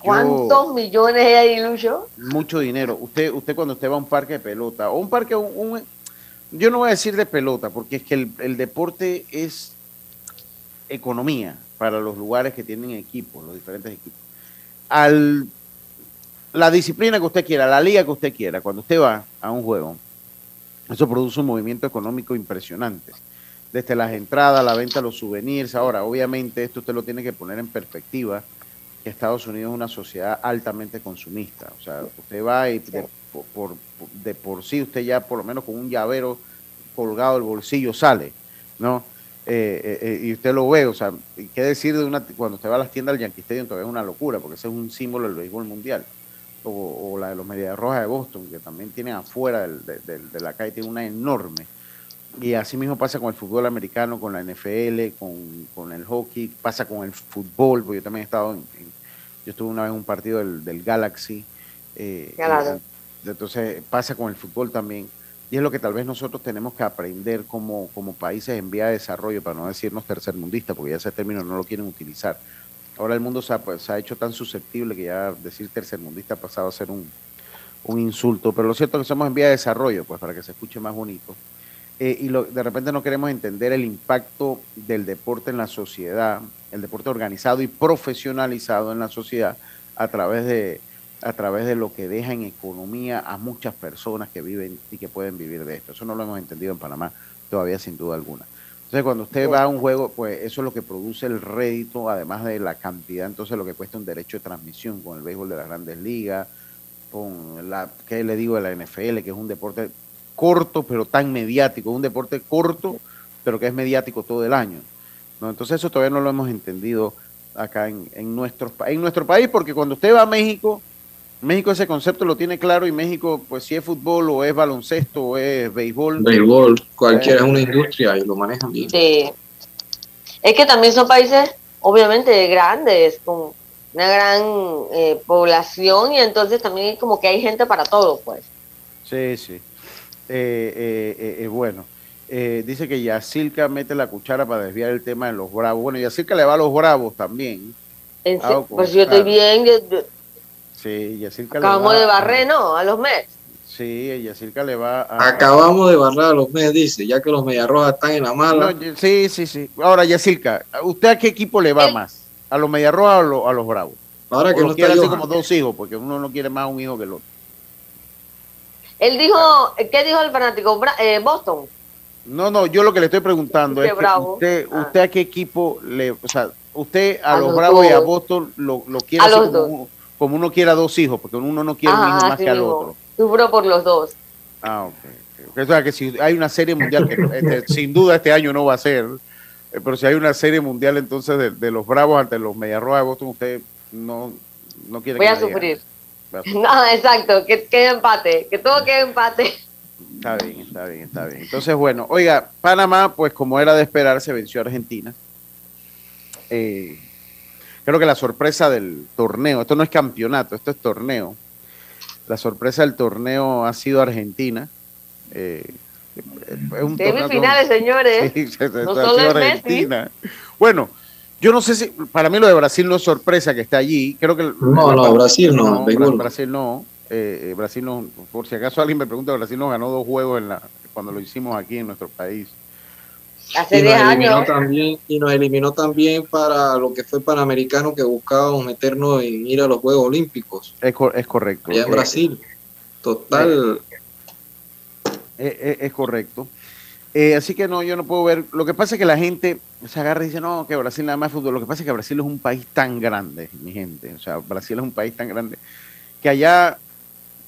¿Cuántos millones hay ahí, Lucho? Mucho dinero. Usted, usted cuando usted va a un parque de pelota, o un parque, yo no voy a decir de pelota, porque es que el, el deporte es economía para los lugares que tienen equipos, los diferentes equipos. Al la disciplina que usted quiera, la liga que usted quiera, cuando usted va a un juego, Eso produce un movimiento económico impresionante. Desde las entradas, la venta los souvenirs. Ahora, obviamente, esto usted lo tiene que poner en perspectiva, que Estados Unidos es una sociedad altamente consumista. O sea, usted va y de por, de por sí usted ya por lo menos con un llavero colgado del bolsillo sale, ¿no? Eh, eh, eh, y usted lo ve, o sea, ¿qué decir de una, cuando usted va a las tiendas del Yankee Stadium? Todavía es una locura, porque ese es un símbolo del béisbol mundial. O, la de los Medias Rojas de Boston, que también tienen afuera de, la calle, tiene una enorme. Y así mismo pasa con el fútbol americano, con la NFL, con, el hockey, pasa con el fútbol, porque yo también he estado en, yo estuve una vez en un partido del, Galaxy. entonces pasa con el fútbol también y es lo que tal vez nosotros tenemos que aprender como, como países en vía de desarrollo, para no decirnos tercermundistas, porque ya ese término no lo quieren utilizar. Ahora el mundo se ha, pues, ha hecho tan susceptible que ya decir tercermundista ha pasado a ser un, insulto, pero lo cierto es que somos en vía de desarrollo, pues para que se escuche más bonito. Eh, y de repente no queremos entender el impacto del deporte en la sociedad, el deporte organizado y profesionalizado en la sociedad a través de, a través de lo que deja en economía a muchas personas que viven y que pueden vivir de esto. Eso no lo hemos entendido en Panamá todavía sin duda alguna. Entonces cuando usted va a un juego, pues eso es lo que produce el rédito, además de la cantidad, entonces lo que cuesta un derecho de transmisión con el béisbol de las grandes ligas, con la, ¿qué le digo de la NFL? Que es un deporte corto pero tan mediático, un deporte corto pero que es mediático todo el año. ¿No? Entonces eso todavía no lo hemos entendido acá en, en, nuestro, en nuestro país, porque cuando usted va a México, México ese concepto lo tiene claro y México, pues si es fútbol o es baloncesto o es béisbol. Béisbol, cualquiera es una industria y lo manejan bien. Sí. Es que también son países, obviamente, grandes, con una gran eh, población y entonces también como que hay gente para todo, pues. Sí, sí. Eh, eh, bueno. Dice que Yacilca mete la cuchara para desviar el tema de los bravos. Bueno, Yacilca le va a los bravos también. Ah, pues yo estoy bien. Sí, Yacirca Acabamos de barrer, ¿no? A los Mets. Sí, Yacirca le va a... Acabamos de barrer a los Mets, dice, ya que los Mediarrojas están en la mala. sí, sí, sí. Ahora, Yacirca, ¿usted a qué equipo le va más? ¿A los Mediarrojas o a los, Bravos? Ahora que no quiere así como dos hijos, porque uno no quiere más un hijo que el otro. Él dijo, ¿qué dijo el fanático? Eh, Boston. No, no, yo lo que le estoy preguntando es usted, ah. usted a qué equipo le, o sea, usted a, los, Bravos y a Boston lo, lo quiere así como, como uno quiera dos hijos, porque uno no quiere un hijo más que al otro. Sufro por los dos. Ah, ok. O sea, que si hay una serie mundial, que este, <laughs> sin duda este año no va a ser, eh, pero si hay una serie mundial entonces de, los Bravos ante los Mediarrojas de Boston, usted no, no quiere Voy a sufrir. <laughs> No, exacto, que quede empate, que todo quede empate. Está bien, está bien, está bien. Entonces, bueno, oiga, Panamá, pues como era de esperar, se venció a Argentina. Eh, creo que la sorpresa del torneo, esto no es campeonato, esto es torneo. La sorpresa del torneo ha sido Argentina. Eh, Semifinales, señores. <laughs> no solo Argentina. Bueno, yo no sé si, para mí lo de Brasil no es sorpresa que esté allí. Creo que. No, no, Brasil no. Brasil no. Eh, eh, Brasil no. Por si acaso alguien me pregunta, Brasil no ganó dos juegos en la, cuando lo hicimos aquí en nuestro país. Hace 10 años. También, y nos eliminó también para lo que fue Panamericano que buscábamos meternos en ir a los Juegos Olímpicos. Es, es correcto. Allá en Brasil. Total. Eh, eh, es, correcto. Eh, así que no, yo no puedo ver. Lo que pasa es que la gente se agarra y dice, no, que Brasil nada más fútbol. Lo que pasa es que Brasil es un país tan grande, mi gente. O sea, Brasil es un país tan grande que allá,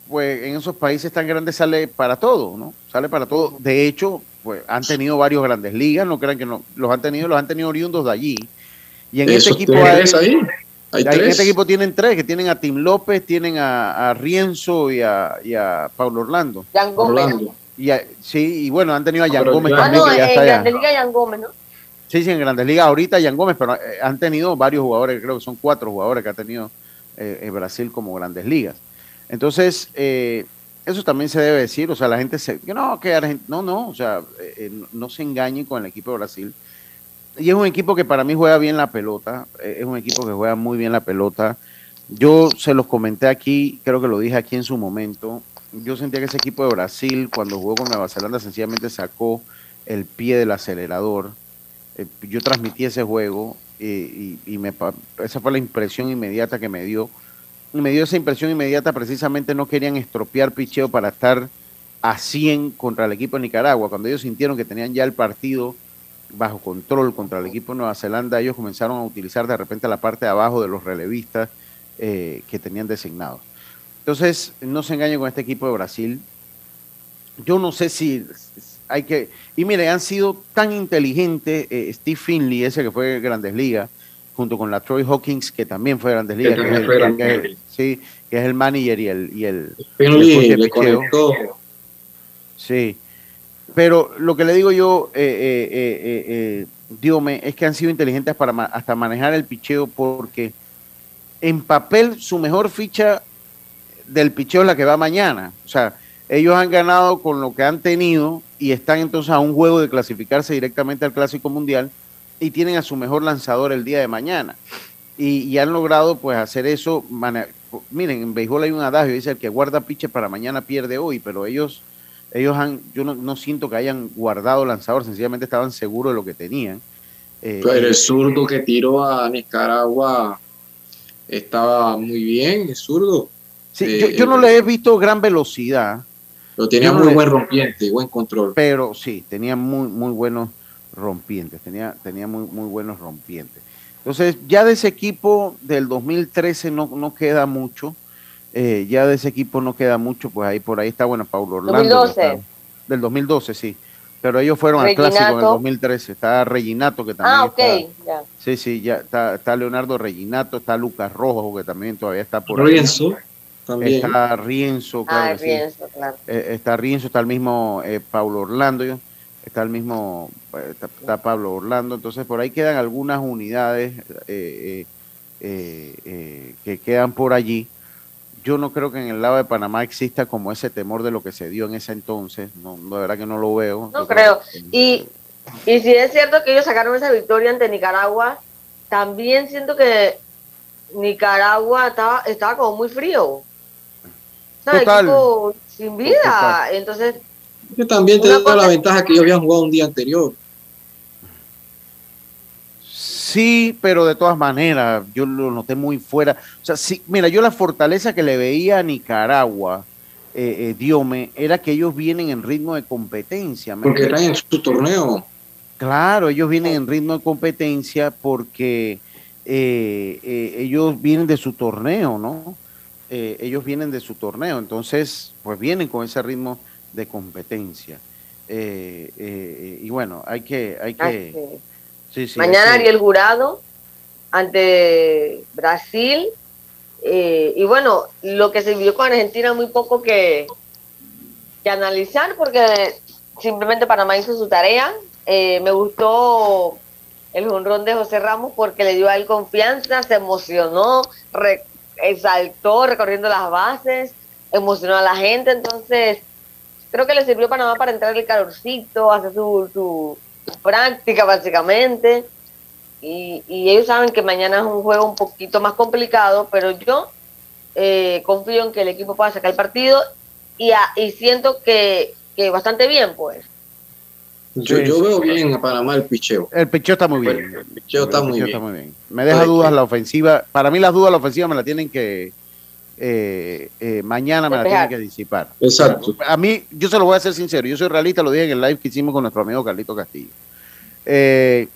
pues en esos países tan grandes sale para todo, ¿no? Sale para todo. De hecho, pues han tenido varios grandes ligas, no crean que no, los han tenido, los han tenido oriundos de allí. Y en este equipo hay, ahí? en este equipo tienen tres, que tienen a Tim López, tienen a, Rienzo y a, y a Pablo Orlando. Orlando. Y sí, y bueno, han tenido a Jan Gómez también. que ya en Grandes Ligas Jan Gómez, ¿no? Sí, sí, en Grandes Ligas ahorita Jan Gómez, pero eh, han tenido varios jugadores, creo que son cuatro jugadores que ha tenido eh, Brasil como Grandes Ligas. Entonces, eh, eso también se debe decir, o sea, la gente se, no, que no, no, o sea, eh, eh, no se engañen con el equipo de Brasil. Y es un equipo que para mí juega bien la pelota, eh, es un equipo que juega muy bien la pelota. Yo se los comenté aquí, creo que lo dije aquí en su momento. Yo sentía que ese equipo de Brasil, cuando jugó con Nueva Zelanda, sencillamente sacó el pie del acelerador. yo transmití ese juego y, y me, esa fue la impresión inmediata que me dio me dio esa impresión inmediata, precisamente no querían estropear picheo para estar a 100 contra el equipo de Nicaragua. Cuando ellos sintieron que tenían ya el partido bajo control contra el equipo de Nueva Zelanda, ellos comenzaron a utilizar de repente la parte de abajo de los relevistas eh, que tenían designados. Entonces, no se engañen con este equipo de Brasil. Yo no sé si hay que... Y mire, han sido tan inteligentes, eh, Steve Finley, ese que fue de Grandes Ligas, junto con la Troy Hawkins, que también fue de Grandes Ligas, que, sí, que es el manager y el... Y el, Finley le conectó. Sí, pero lo que le digo yo, eh, eh, eh, eh Diome, es que han sido inteligentes para hasta manejar el picheo porque en papel su mejor ficha del picheo es la que va mañana. O sea, ellos han ganado con lo que han tenido y están entonces a un juego de clasificarse directamente al Clásico Mundial y tienen a su mejor lanzador el día de mañana. Y, han logrado pues hacer eso. Miren, en béisbol hay un adagio, dice el que guarda piche para mañana pierde hoy, pero ellos ellos han, yo no, siento que hayan guardado lanzador, sencillamente estaban seguros de lo que tenían. Eh, Pero el zurdo que tiró a Nicaragua estaba muy bien, el zurdo. Sí, yo, no le he visto gran velocidad. Pero tenía muy buen rompiente, buen control. Pero sí, tenía muy, muy buenos rompientes, tenía, tenía muy, muy buenos rompientes. Entonces, ya de ese equipo del 2013 no, no queda mucho. Eh, ya de ese equipo no queda mucho, pues ahí por ahí está, bueno, Paulo Orlando. 2012. del 2012, sí. Pero ellos fueron al clásico en el 2013. Está Reginato, que también. Ah, ok, ya. Sí, sí, ya está, está, Leonardo Reginato, está Lucas Rojo, que también todavía está por ahí. Rienzo, también. Está Rienzo, claro. Ah, Rienzo, claro. Eh, está Rienzo, está el mismo eh, Paulo Orlando, está el mismo, está, Pablo Orlando. Entonces, por ahí quedan algunas unidades que quedan por allí yo no creo que en el lado de Panamá exista como ese temor de lo que se dio en ese entonces. No, de verdad que no lo veo. No creo. Y, y si es cierto que ellos sacaron esa victoria ante Nicaragua, también siento que Nicaragua estaba, estaba como muy frío. Total. Equipo sin vida. Entonces. Yo también te doy la ventaja que ellos habían jugado un día anterior. Sí, pero de todas maneras, yo lo noté muy fuera. O sea, sí, mira, yo la fortaleza que le veía a Nicaragua, eh, eh Diome, era que ellos vienen en ritmo de competencia. Porque están en su torneo. Claro, ellos vienen en ritmo de competencia porque eh, eh, ellos vienen de su torneo, ¿no? ellos vienen de su torneo, entonces, pues vienen con ese ritmo de competencia. y bueno, hay que, hay que, Mañana haría el Jurado ante Brasil. Eh, y bueno, lo que se vio con Argentina muy poco que, que analizar porque simplemente Panamá hizo su tarea. Eh, me gustó el jonrón de José Ramos porque le dio a él confianza, se emocionó, exaltó recorriendo las bases, emocionó a la gente. Entonces, creo que le sirvió a Panamá para entrar el calorcito, hacer su, su, práctica básicamente. Y, ellos saben que mañana es un juego un poquito más complicado, pero yo eh, confío en que el equipo pueda sacar el partido y, y siento que, bastante bien, pues. Yo, yo veo bien a Panamá el picheo. El picheo está muy bien. El picheo, está, muy bien. Me deja dudas la ofensiva. Para mí las dudas la ofensiva me la tienen que, eh, eh, mañana me la tiene que disipar. Exacto. A mí, yo se lo voy a ser sincero, yo soy realista, lo dije en el live que hicimos con nuestro amigo Carlito Castillo. Eh,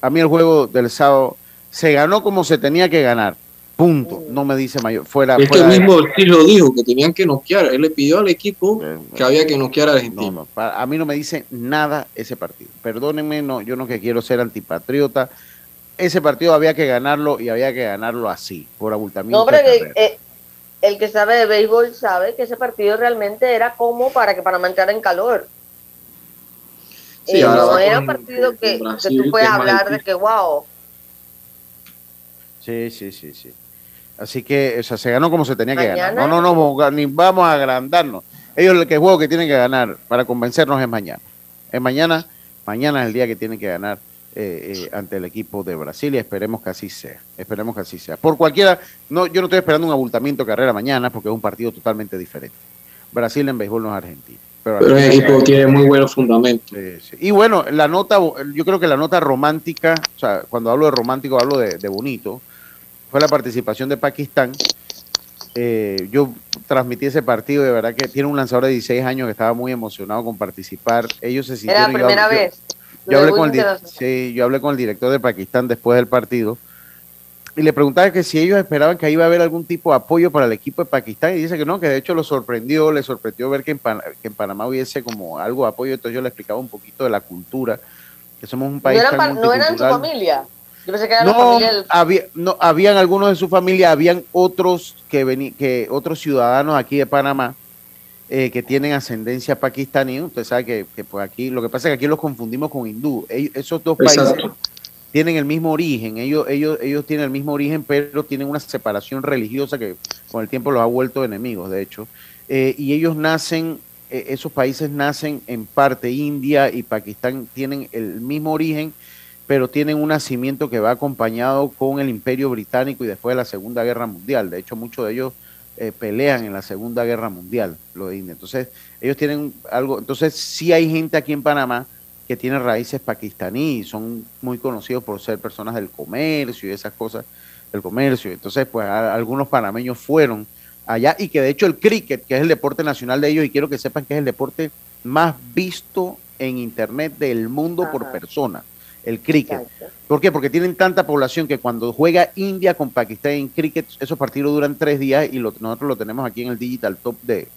a mí el juego del sábado se ganó como se tenía que ganar. Punto. Mm. No me dice mayor. Fuera. Es que el mismo Ortiz lo dijo, que tenían que noquear. Él le pidió al equipo que había que noquear a Argentina. a mí no me dice nada ese partido. Perdónenme, no, yo no que quiero ser antipatriota. Ese partido había que ganarlo y había que ganarlo así, por abultamiento. No, el que sabe de béisbol sabe que ese partido realmente era como para que Panamá entrara en calor. Sí, no era un partido que, tú puedes hablar de que wow. Sí, sí, sí, sí. Así que o sea, se ganó como se tenía que ganar. No, no, no, ni vamos a agrandarnos. Ellos el que juego que tienen que ganar para convencernos es mañana. Es mañana, mañana es el día que tienen que ganar eh, eh, ante el equipo de Brasil y esperemos que así sea. Esperemos que así sea. Por cualquiera, no, yo no estoy esperando un abultamiento de carrera mañana porque es un partido totalmente diferente. Brasil en béisbol no es Argentina. Pero, el equipo tiene muy buenos fundamentos. Y bueno, la nota, yo creo que la nota romántica, o sea, cuando hablo de romántico hablo de, bonito, fue la participación de Pakistán, Eh, yo transmití ese partido, de verdad que tiene un lanzador de 16 años que estaba muy emocionado con participar. Ellos se sintieron... Era la primera vez. Yo, hablé con el, sí, yo hablé con el director de Pakistán después del partido y le preguntaba que si ellos esperaban que iba a haber algún tipo de apoyo para el equipo de Pakistán y dice que no, que de hecho lo sorprendió, le sorprendió ver que en, que en Panamá hubiese como algo de apoyo, entonces yo le explicaba un poquito de la cultura, que somos un país... ¿No, tan ¿no eran su familia? Yo pensé que era no, la familia del... había, no, habían algunos de su familia, habían otros que vení, que otros ciudadanos aquí de Panamá eh, que tienen ascendencia pakistaní. Usted sabe que, que, pues aquí, lo que pasa es que aquí los confundimos con hindú. Ellos, esos dos países tienen el mismo origen, ellos, ellos, ellos tienen el mismo origen, pero tienen una separación religiosa que con el tiempo los ha vuelto enemigos, de hecho. Eh, y ellos nacen, eh, esos países nacen en parte, India y Pakistán tienen el mismo origen, pero tienen un nacimiento que va acompañado con el imperio británico y después de la Segunda Guerra Mundial. De hecho, muchos de ellos eh, pelean en la Segunda Guerra Mundial, lo de India. Entonces, ellos tienen algo, entonces sí hay gente aquí en Panamá que tiene raíces pakistaníes, son muy conocidos por ser personas del comercio y esas cosas del comercio. Entonces, pues algunos panameños fueron allá y que de hecho el cricket, que es el deporte nacional de ellos, y quiero que sepan que es el deporte más visto en internet del mundo por persona, el cricket. ¿Por qué? Porque tienen tanta población que cuando juega India con Pakistán en cricket, esos partidos duran tres días y nosotros lo tenemos aquí en el Digital Top de...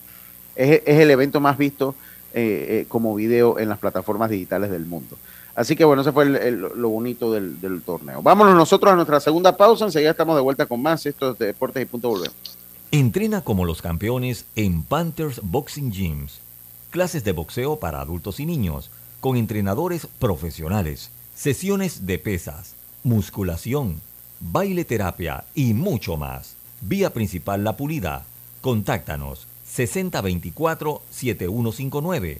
Es, es el evento más visto eh, eh, como video en las plataformas digitales del mundo. Así que bueno, ese fue lo bonito del, torneo. Vámonos nosotros a nuestra segunda pausa, enseguida estamos de vuelta con más. estos de Deportes y Punto Volvemos. Entrena como los campeones en Panthers Boxing Gyms. Clases de boxeo para adultos y niños, con entrenadores profesionales, sesiones de pesas, musculación, baile terapia y mucho más. Vía principal La Pulida. Contáctanos 6024-7159,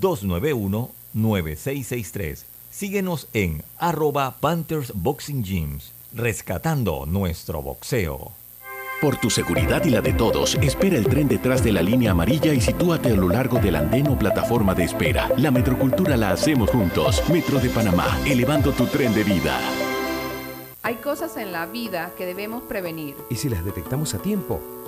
291-9663. Síguenos en arroba Panthers Boxing Gyms, rescatando nuestro boxeo. Por tu seguridad y la de todos, espera el tren detrás de la línea amarilla y sitúate a lo largo del andén o plataforma de espera. La metrocultura la hacemos juntos. Metro de Panamá, elevando tu tren de vida. Hay cosas en la vida que debemos prevenir. Y si las detectamos a tiempo,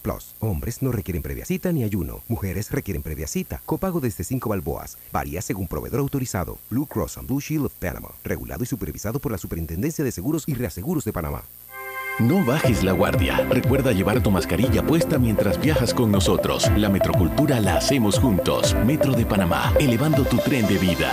Plus. Hombres no requieren previa cita ni ayuno. Mujeres requieren previa cita. Copago desde 5 balboas. Varía según proveedor autorizado. Blue Cross and Blue Shield of Panama. Regulado y supervisado por la Superintendencia de Seguros y Reaseguros de Panamá. No bajes la guardia. Recuerda llevar tu mascarilla puesta mientras viajas con nosotros. La metrocultura la hacemos juntos. Metro de Panamá, elevando tu tren de vida.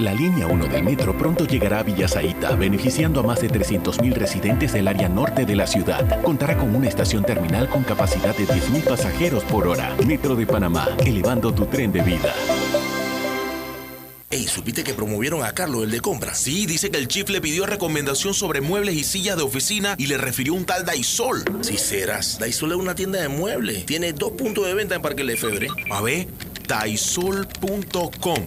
La línea 1 del metro pronto llegará a Villasaita, beneficiando a más de 300.000 residentes del área norte de la ciudad. Contará con una estación terminal con capacidad de 10.000 pasajeros por hora. Metro de Panamá, elevando tu tren de vida. Ey, ¿supiste que promovieron a Carlos, el de compra? Sí, dice que el chief le pidió recomendación sobre muebles y sillas de oficina y le refirió un tal Daisol. Si serás, Daisol es una tienda de muebles. Tiene dos puntos de venta en Parque Lefebvre. A ver, daisol.com.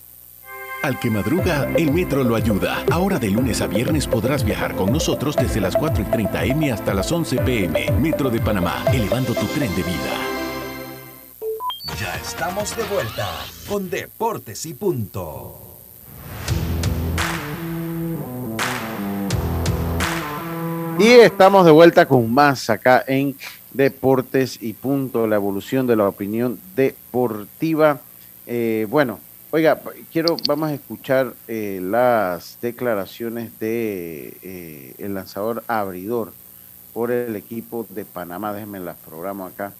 Al que madruga, el metro lo ayuda. Ahora de lunes a viernes podrás viajar con nosotros desde las 4 y 30 M hasta las 11 PM. Metro de Panamá, elevando tu tren de vida. Ya estamos de vuelta con Deportes y Punto. Y estamos de vuelta con más acá en Deportes y Punto, la evolución de la opinión deportiva. Eh, bueno, oiga, quiero, vamos a escuchar eh, las declaraciones de eh, el lanzador abridor por el equipo de Panamá. Déjenme las programo acá.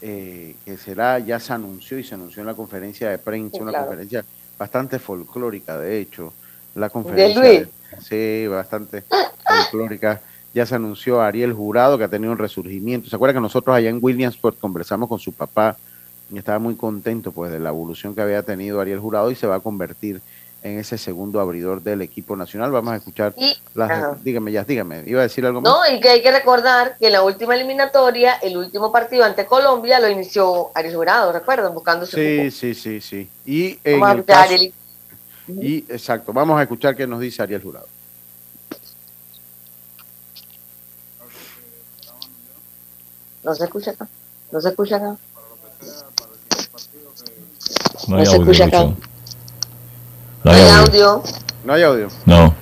que será, ya se anunció y se anunció en la conferencia de prensa, una conferencia bastante folclórica, de hecho, la conferencia. ¿De sí, bastante folclórica ya se anunció a Ariel Jurado que ha tenido un resurgimiento. ¿Se acuerda que nosotros allá en Williamsport conversamos con su papá estaba muy contento pues de la evolución que había tenido Ariel Jurado y se va a convertir en ese segundo abridor del equipo nacional. Vamos a escuchar las, dígame ya, dígame, iba a decir algo más. No, y que hay que recordar que en la última eliminatoria, el último partido ante Colombia lo inició Ariel Jurado, recuerdan, buscando su Sí, sí, sí, sí. Y y exacto, vamos a escuchar qué nos dice Ariel Jurado. No se escucha acá. No se escucha acá. No, hay se audio, escucha acá. No hay audio. No hay audio. No.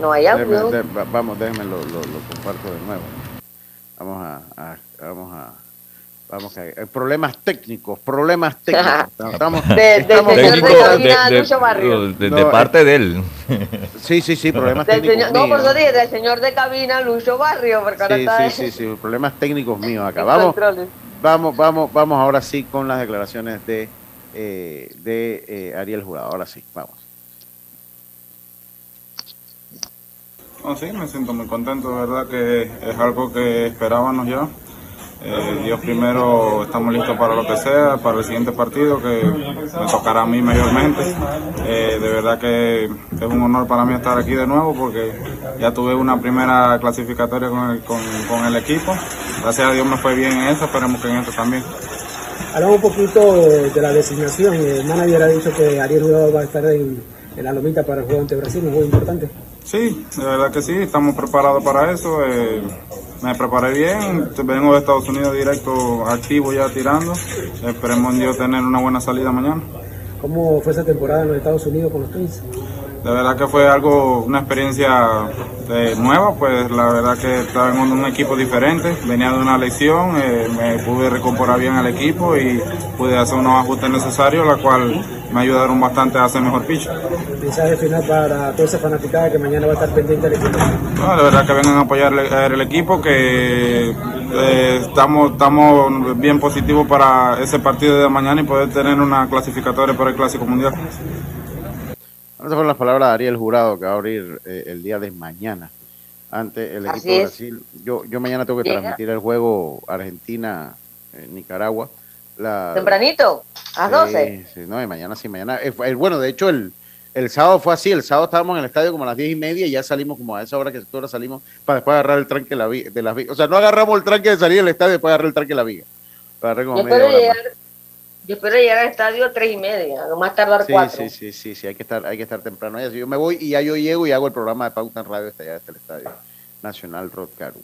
No hay audio. vamos, déjenme lo, lo, lo, comparto de nuevo. Vamos a, a vamos a Vamos a ver. Problemas técnicos, problemas técnicos. Estamos, <laughs> de, estamos de, de, de, parte de él. Sí, sí, sí, problemas técnicos. Señor, no, por eso dije, del señor de cabina, Lucho Barrio. Porque sí, está sí, sí, sí, problemas técnicos míos acá. Vamos, vamos, vamos, vamos ahora sí con las declaraciones de, eh, de eh, Ariel Jurado. Ahora sí, vamos. Oh, sí, me siento muy contento, de verdad que es algo que esperábamos ya. Eh, Dios primero, estamos listos para lo que sea, para el siguiente partido que me tocará a mí mayormente. De verdad que es un honor para mí estar aquí de nuevo porque ya tuve una primera clasificatoria con el, con, el equipo. Gracias a Dios me fue bien en eso, esperemos que en esto también. Hablamos un poquito de la designación. El manager ha dicho que Ariel Jurado va a estar en, la lomita para el juego ante Brasil, un juego importante. Sí, de verdad que sí, estamos preparados para eso. Eh, me preparé bien, vengo de Estados Unidos directo, activo ya tirando. Esperemos Dios tener una buena salida mañana. ¿Cómo fue esa temporada en los Estados Unidos con los Twins? De verdad que fue algo, una experiencia eh, nueva, pues la verdad que estaba en un, equipo diferente, venía de una lesión, eh, me pude recomponer bien al equipo y pude hacer unos ajustes necesarios, la cual me ayudaron bastante a hacer mejor pitch. Mensaje final para toda esa fanaticada que mañana va a estar pendiente del equipo. No, de verdad que vengan a apoyar el, equipo, que eh, estamos, estamos bien positivos para ese partido de mañana y poder tener una clasificatoria para el Clásico Mundial. Esas fueron las palabras de Ariel Jurado que va a abrir eh, el día de mañana ante el equipo de Brasil. Yo, yo mañana tengo que transmitir el juego Argentina-Nicaragua. Tempranito, a las 12. Sí, no, mañana sí, mañana. Eh, bueno, de hecho, el, el sábado fue así. El sábado estábamos en el estadio como a las diez y media y ya salimos como a esa hora que ahora salimos para después agarrar el tranque de la, la O sea, no agarramos el tranque de salir del estadio después agarrar el tranque de la viga. Para como media hora yo espero llegar al estadio a tres y media, no más tardar cuatro. Sí, sí, sí, sí, hay que estar, hay que estar temprano. Yo me voy y ya yo llego y hago el programa de Pauta en Radio hasta allá, hasta el Estadio Nacional Rodcaru.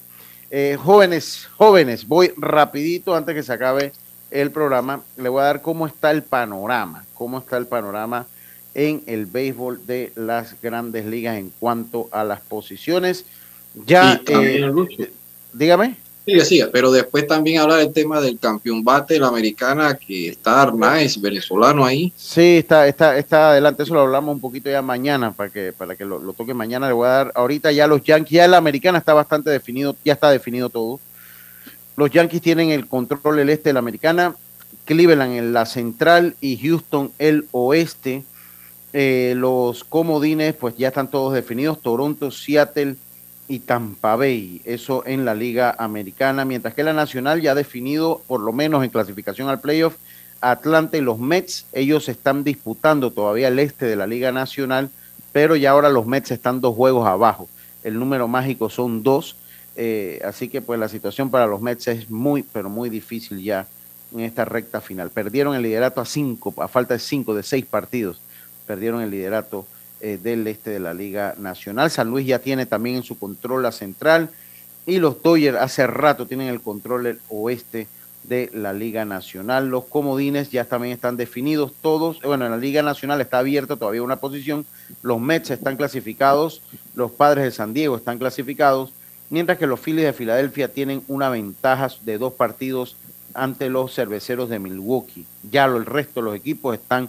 Eh, jóvenes, jóvenes, voy rapidito antes que se acabe el programa. Le voy a dar cómo está el panorama, cómo está el panorama en el béisbol de las grandes ligas en cuanto a las posiciones. Ya, eh, dígame. Siga, siga, pero después también hablar del tema del campeón bate de la americana, que está Arnaez, venezolano ahí. Sí, está, está, está adelante, eso lo hablamos un poquito ya mañana, para que, para que lo, toque mañana, le voy a dar, ahorita ya los Yankees, ya la americana está bastante definido, ya está definido todo. Los Yankees tienen el control del este de la americana, Cleveland en la central y Houston el oeste. Eh, los comodines, pues ya están todos definidos, Toronto, Seattle, y Tampa Bay, eso en la Liga Americana, mientras que la Nacional ya ha definido, por lo menos en clasificación al playoff, Atlanta y los Mets, ellos están disputando todavía el este de la Liga Nacional, pero ya ahora los Mets están dos juegos abajo. El número mágico son dos. Eh, así que pues la situación para los Mets es muy, pero muy difícil ya en esta recta final. Perdieron el liderato a cinco, a falta de cinco de seis partidos, perdieron el liderato eh, del este de la Liga Nacional. San Luis ya tiene también en su control la central y los Dodgers hace rato tienen el control del oeste de la Liga Nacional. Los comodines ya también están definidos todos. Bueno, en la Liga Nacional está abierta todavía una posición. Los Mets están clasificados, los Padres de San Diego están clasificados, mientras que los Phillies de Filadelfia tienen una ventaja de dos partidos ante los cerveceros de Milwaukee. Ya el resto de los equipos están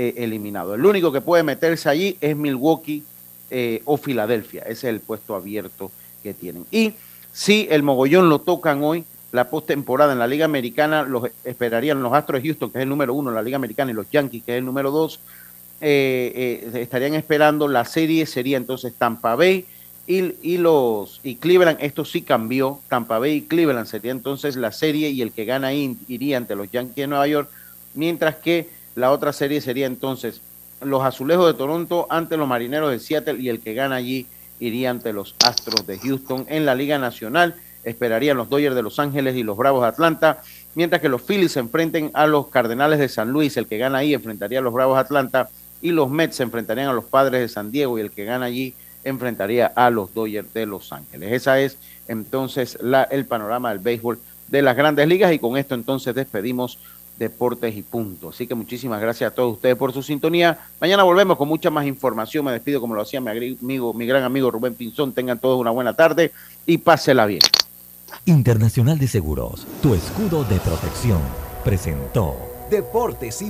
eh, eliminados. El único que puede meterse allí es Milwaukee eh, o Filadelfia. Ese es el puesto abierto que tienen. Y si el mogollón lo tocan hoy, la postemporada en la Liga Americana los esperarían los Astros de Houston, que es el número uno en la Liga Americana, y los Yankees, que es el número dos. Eh, estarían esperando la serie, sería entonces Tampa Bay y, los y Cleveland, esto sí cambió, Tampa Bay y Cleveland sería entonces la serie y el que gana iría ante los Yankees de Nueva York, mientras que la otra serie sería entonces los Azulejos de Toronto ante los Marineros de Seattle y el que gana allí iría ante los Astros de Houston en la Liga Nacional. Esperarían los Dodgers de Los Ángeles y los Bravos de Atlanta, mientras que los Phillies se enfrenten a los Cardenales de San Luis, el que gana ahí enfrentaría a los Bravos de Atlanta y los Mets se enfrentarían a los Padres de San Diego y el que gana allí enfrentaría a los Dodgers de Los Ángeles. Esa es entonces la, el panorama del béisbol de las grandes ligas y con esto entonces despedimos Deportes y Punto. Así que muchísimas gracias a todos ustedes por su sintonía. Mañana volvemos con mucha más información. Me despido como lo hacía mi, gran amigo Rubén Pinzón. Tengan todos una buena tarde y pásela bien. Internacional de Seguros, tu escudo de protección, presentó Deportes y